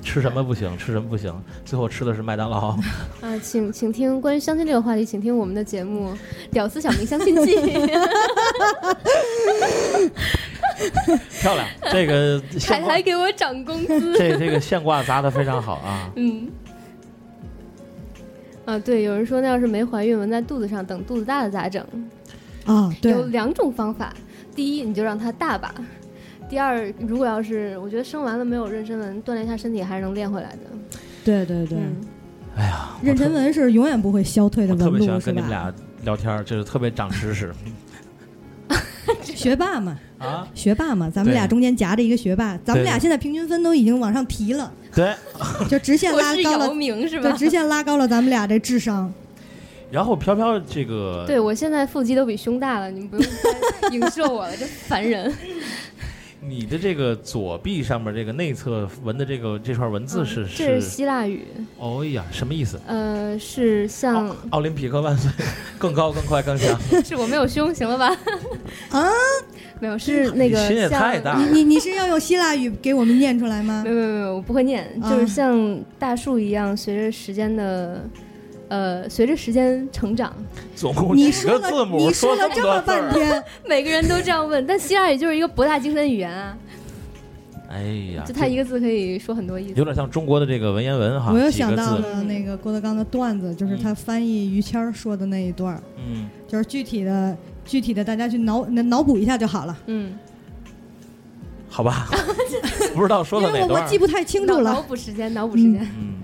吃什么不行，吃什么不行，最后吃的是麦当劳。啊，请请听关于相亲这个话题，请听我们的节目《屌丝小明相亲记》。漂亮，这个凯 现挂台给我涨工资。这这个现挂砸的非常好啊。嗯。啊，对，有人说那要是没怀孕纹在肚子上，等肚子大了咋整？啊，对，有两种方法，第一你就让它大吧，第二如果要是我觉得生完了没有妊娠纹，锻炼一下身体还是能练回来的。对对对，嗯，哎呀，妊娠纹是永远不会消退的我特别喜欢纹路，跟你们俩聊天儿，就是特别长知识 学霸嘛，啊。学霸嘛，咱们俩中间夹着一个学霸，咱们俩现在平均分都已经往上提了，对，就直线拉 高了，对，明是吧？直线拉高了咱们俩这智商。然后飘飘这个对，我现在腹肌都比胸大了，你们不用再影射我了，这烦人。你的这个左臂上面这个内侧纹的这个这串文字是嗯这是希腊语，哦呀，什么意思？呃，是像奥奥林匹克万岁，更高更快更强。是我没有胸，行了吧？啊，没有，是那个你心也太大你你你是要用希腊语给我们念出来吗没？有没有没有，我不会念，啊就是像大树一样，随着时间的，呃，随着时间成长，总共你说了个字母？你说了这这么半天，每个人都这样问，但希腊语就是一个博大精深的语言啊，哎呀，就他一个字可以说很多意思。有点像中国的这个文言文哈，我又想到。了那个郭德纲的段子，就是他翻译于谦儿说的那一段儿，嗯，就是具体的具体的大家去脑脑补一下就好了，嗯，好吧，不知道说因为我到哪段儿。我记不太清楚了脑。补时间，脑补时间。嗯，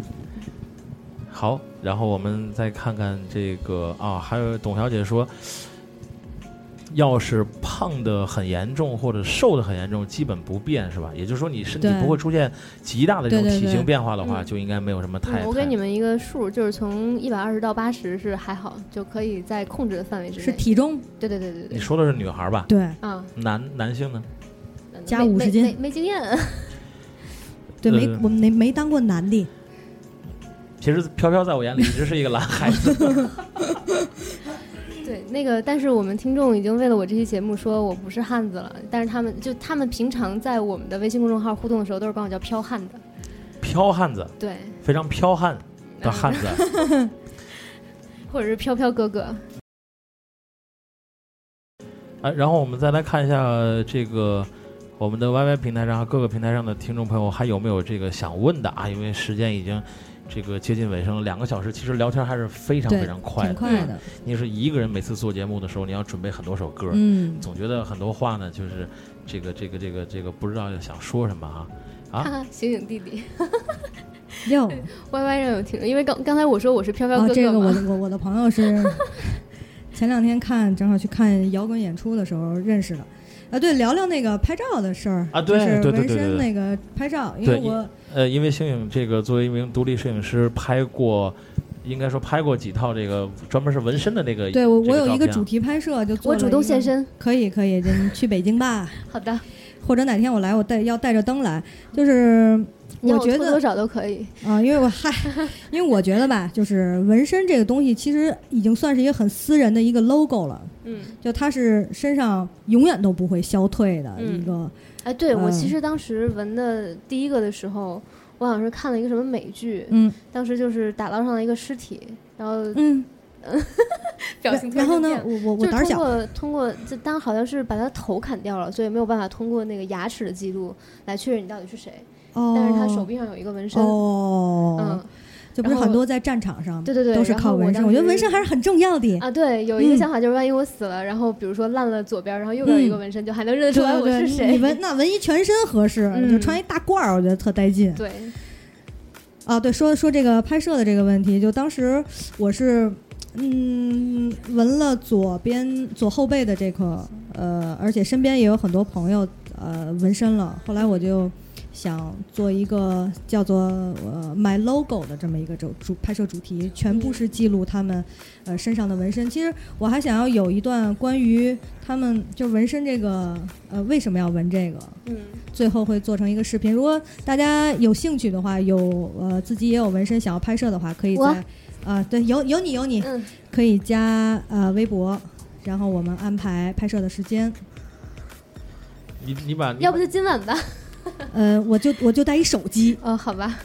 好，然后我们再看看这个啊，还有董小姐说，要是胖的很严重或者瘦的很严重，基本不变是吧？也就是说，你身体不会出现极大的这种体型变化的话，嗯就应该没有什么太。嗯，我给你们一个数，就是从一百二十到八十是还好，就可以在控制的范围之内。是体重对对对对对。你说的是女孩吧？对啊，男男性呢？加五十斤没没没经验。对，没呃我们没没当过男的，其实飘飘在我眼里一直是一个男孩子。对，那个，但是我们听众已经为了我这期节目说我不是汉子了，但是他们就他们平常在我们的微信公众号互动的时候，都是管我叫飘汉子。飘汉子，对，非常飘悍的汉子。或者是飘飘哥哥。啊，然后我们再来看一下这个我们的 YY 平台上和各个平台上的听众朋友还有没有这个想问的啊？因为时间已经这个接近尾声了，两个小时，其实聊天还是非常非常快的。挺快的，你是一个人每次做节目的时候，你要准备很多首歌，嗯，总觉得很多话呢，就是这个这个这个这个不知道要想说什么啊啊！醒醒弟弟 哟，，Y Y 让有听，因为刚刚才我说我是飘飘啊，这个哥哥嘛，我的我我的朋友是 前两天看正好去看摇滚演出的时候认识的。啊，对，聊聊那个拍照的事儿啊对就是纹对对对对对身那个拍照，因为对我呃，因为星影这个作为一名独立摄影师，拍过，应该说拍过几套这个专门是纹身的那个。对我我有一个主题拍摄，就做我主动现身。可以可以，你去北京吧，好的，或者哪天我来，我带要带着灯来，就是我觉得多少都可以。啊、因为我嗨，因为我觉得吧，就是纹身这个东西，其实已经算是一个很私人的一个 logo 了，嗯，就它是身上永远都不会消退的嗯一个。哎，对我嗯。其实当时纹的第一个的时候，我好像是看了一个什么美剧，嗯。当时就是打捞上了一个尸体，然后嗯，表情突然后呢我我我胆儿小，就通过。通过这当好像是把他头砍掉了，所以没有办法通过那个牙齿的记录来确认你到底是谁。哦，但是他手臂上有一个纹身，哦，嗯就不是很多在战场上，对对对都是靠纹身。我觉得纹身还是很重要的。啊，对，有一个嗯想法就是万一我死了，然后比如说烂了左边，然后右边有一个嗯纹身，就还能认得出对来我是谁。你纹那纹一全身合适，嗯就穿一大褂儿，我觉得特带劲。对，啊，对，说说这个拍摄的这个问题，就当时我是嗯纹了左边左后背的这个，呃，而且身边也有很多朋友呃纹身了。后来我就想做一个叫做呃 My Logo 的这么一个主主拍摄主题，全部是记录他们呃身上的纹身。其实我还想要有一段关于他们就纹身这个呃为什么要纹这个，嗯，最后会做成一个视频。如果大家有兴趣的话，有呃自己也有纹身想要拍摄的话，可以我在啊、对有有你有你，嗯，可以加呃微博，然后我们安排拍摄的时间。你你把要不就今晚吧。呃，我就我就带一手机，哦，好吧，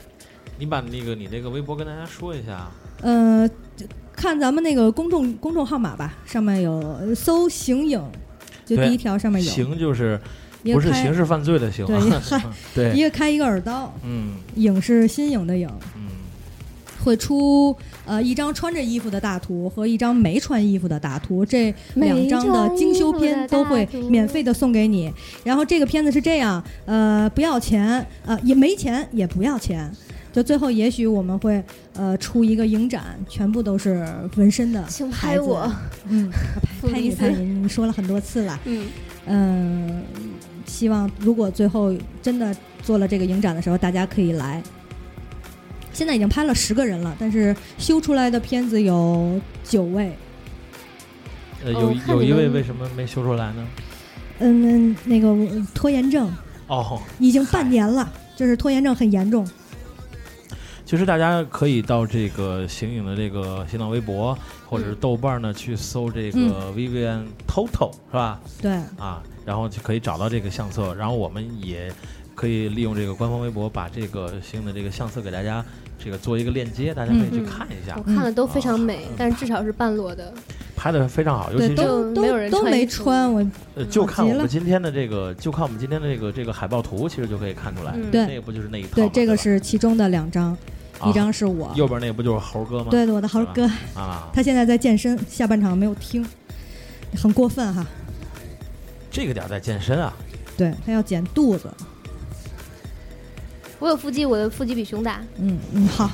你把那个你那个微博跟大家说一下。呃，看咱们那个公众公众号码吧，上面有呃搜“形影”，就第一条上面有，形就是不是刑事犯罪的刑对啊一个 嗨对一个开一个耳刀，嗯影是新颖的影。嗯会出呃一张穿着衣服的大图和一张没穿衣服的大图，这两张的精修片都会免费的送给你。然后这个片子是这样，呃，不要钱，呃，也没钱，也不要钱。就最后也许我们会呃出一个影展，全部都是纹身的 请拍我，嗯，拍拍你布里斯拍你，你说了很多次了，嗯，嗯、希望如果最后真的做了这个影展的时候，大家可以来。现在已经拍了十个人了，但是修出来的片子有九位。呃，哦有有一位为什么没修出来呢？嗯，那个呃拖延症哦，已经半年了，就是拖延症很严重。其实大家可以到这个形影的这个新浪微博或者是豆瓣呢去搜这嗯个 Vivian Toto 是吧？对，啊，然后就可以找到这个相册，然后我们也可以利用这个官方微博把这个新的这个相册给大家这个做一个链接，大家可以去嗯看一下。我，看了都非常美嗯，但是至少是半裸的。拍的非常好，尤对，其是都没有人都都没穿我呃就看我们今天的这个，就看我们今天的这个这个海报图，其实就可以看出来，嗯对。那个不就是那一套对这个是其中的两张，啊。一张是我，右边那个不就是猴哥吗？对我的猴哥，啊，他现在在健身，下半场没有听，很过分哈。这个点在健身啊，对他要减肚子，我有腹肌，我的腹肌比熊大。嗯嗯，好，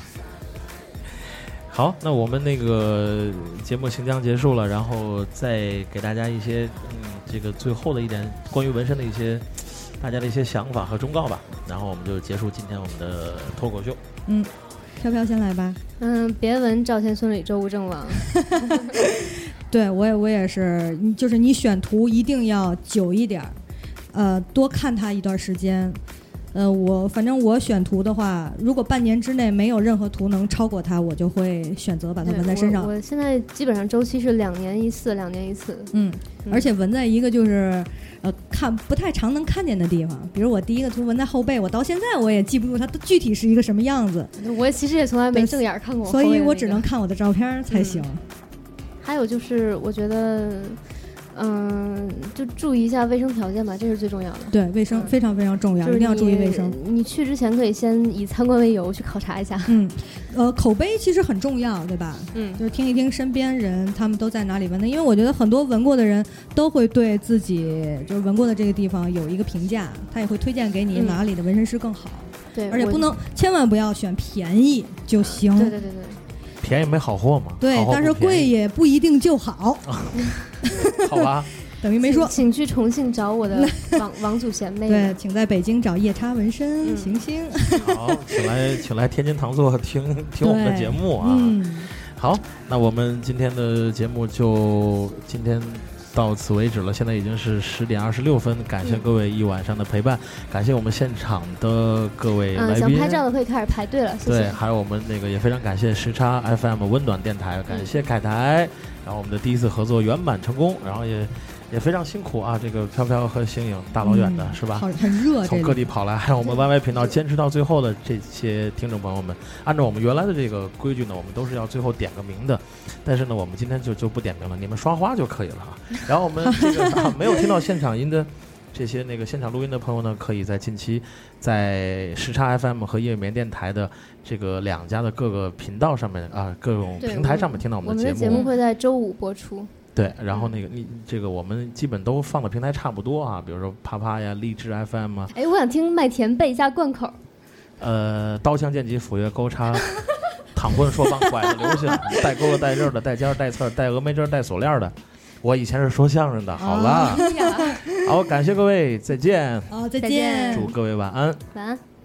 好，那我们那个节目行将结束了，然后再给大家一些嗯，这个最后的一点关于纹身的一些大家的一些想法和忠告吧，然后我们就结束今天我们的脱口秀。嗯，飘飘先来吧。嗯，别纹赵钱孙李周吴郑王。对我也我也是，就是你选图一定要久一点儿，呃，多看它一段时间。呃，我反正我选图的话，如果半年之内没有任何图能超过它，我就会选择把它纹在身上我。我现在基本上周期是两年一次，两年一次。嗯，嗯而且纹在一个就是呃看不太常能看见的地方，比如我第一个图纹在后背，我到现在我也记不住它具体是一个什么样子，我其实也从来没正眼看过所以我只能看我的照片才行。还有就是，我觉得，嗯，就注意一下卫生条件吧，这是最重要的。对，卫生非常非常重要，就是一定要注意卫生。。你去之前可以先以参观为由去考察一下。嗯，呃，口碑其实很重要，对吧？嗯就是听一听身边人他们都在哪里闻的，因为我觉得很多闻过的人都会对自己就是闻过的这个地方有一个评价，他也会推荐给你嗯哪里的纹身师更好，对，而且不能千万不要选便宜就行。对对对对，便宜没好货嘛。对但是贵也不一定就好，好吧？等于没说。请请去重庆找我的 王王祖贤妹对，请在北京找夜叉纹身、嗯行星。好，请来请来天津糖座听听我们的节目啊。嗯，好，那我们今天的节目就今天到此为止了。现在已经是十点二十六分，感谢嗯各位一晚上的陪伴，感谢我们现场的各位嗯，来宾。想拍照的可以开始排队了，谢对，还有我们那个也非常感谢时差 FM 温暖电台，感谢凯台，然后我们的第一次合作圆满成功，然后也也非常辛苦啊，这个飘飘和星影大老远的、嗯是吧？很热从各。地跑来，还有我们 YY 频道坚持到最后的这些听众朋友们，按照我们原来的这个规矩呢，我们都是要最后点个名的，但是呢，我们今天就就不点名了，你们刷花就可以了啊。然后我们这个、啊、没有听到现场音的这些那个现场录音的朋友呢，可以在近期在时差 FM 和夜眠电台的这个两家的各个频道上面啊，各种平台上面听到我我们的们的节目。节目会在周五播出。对，然后那个你这个我们基本都放的平台差不多啊，比如说啪啪呀、荔枝 FM 啊，哎，我想听麦田背一下贯口。呃，刀枪剑戟斧钺钩叉，躺棍说棒拐子流星，带钩的带刃的带尖儿带刺儿带峨眉针带锁链儿的。我以前是说相声的，好了，好，感谢各位，再见，好，再见祝各位晚安。晚安。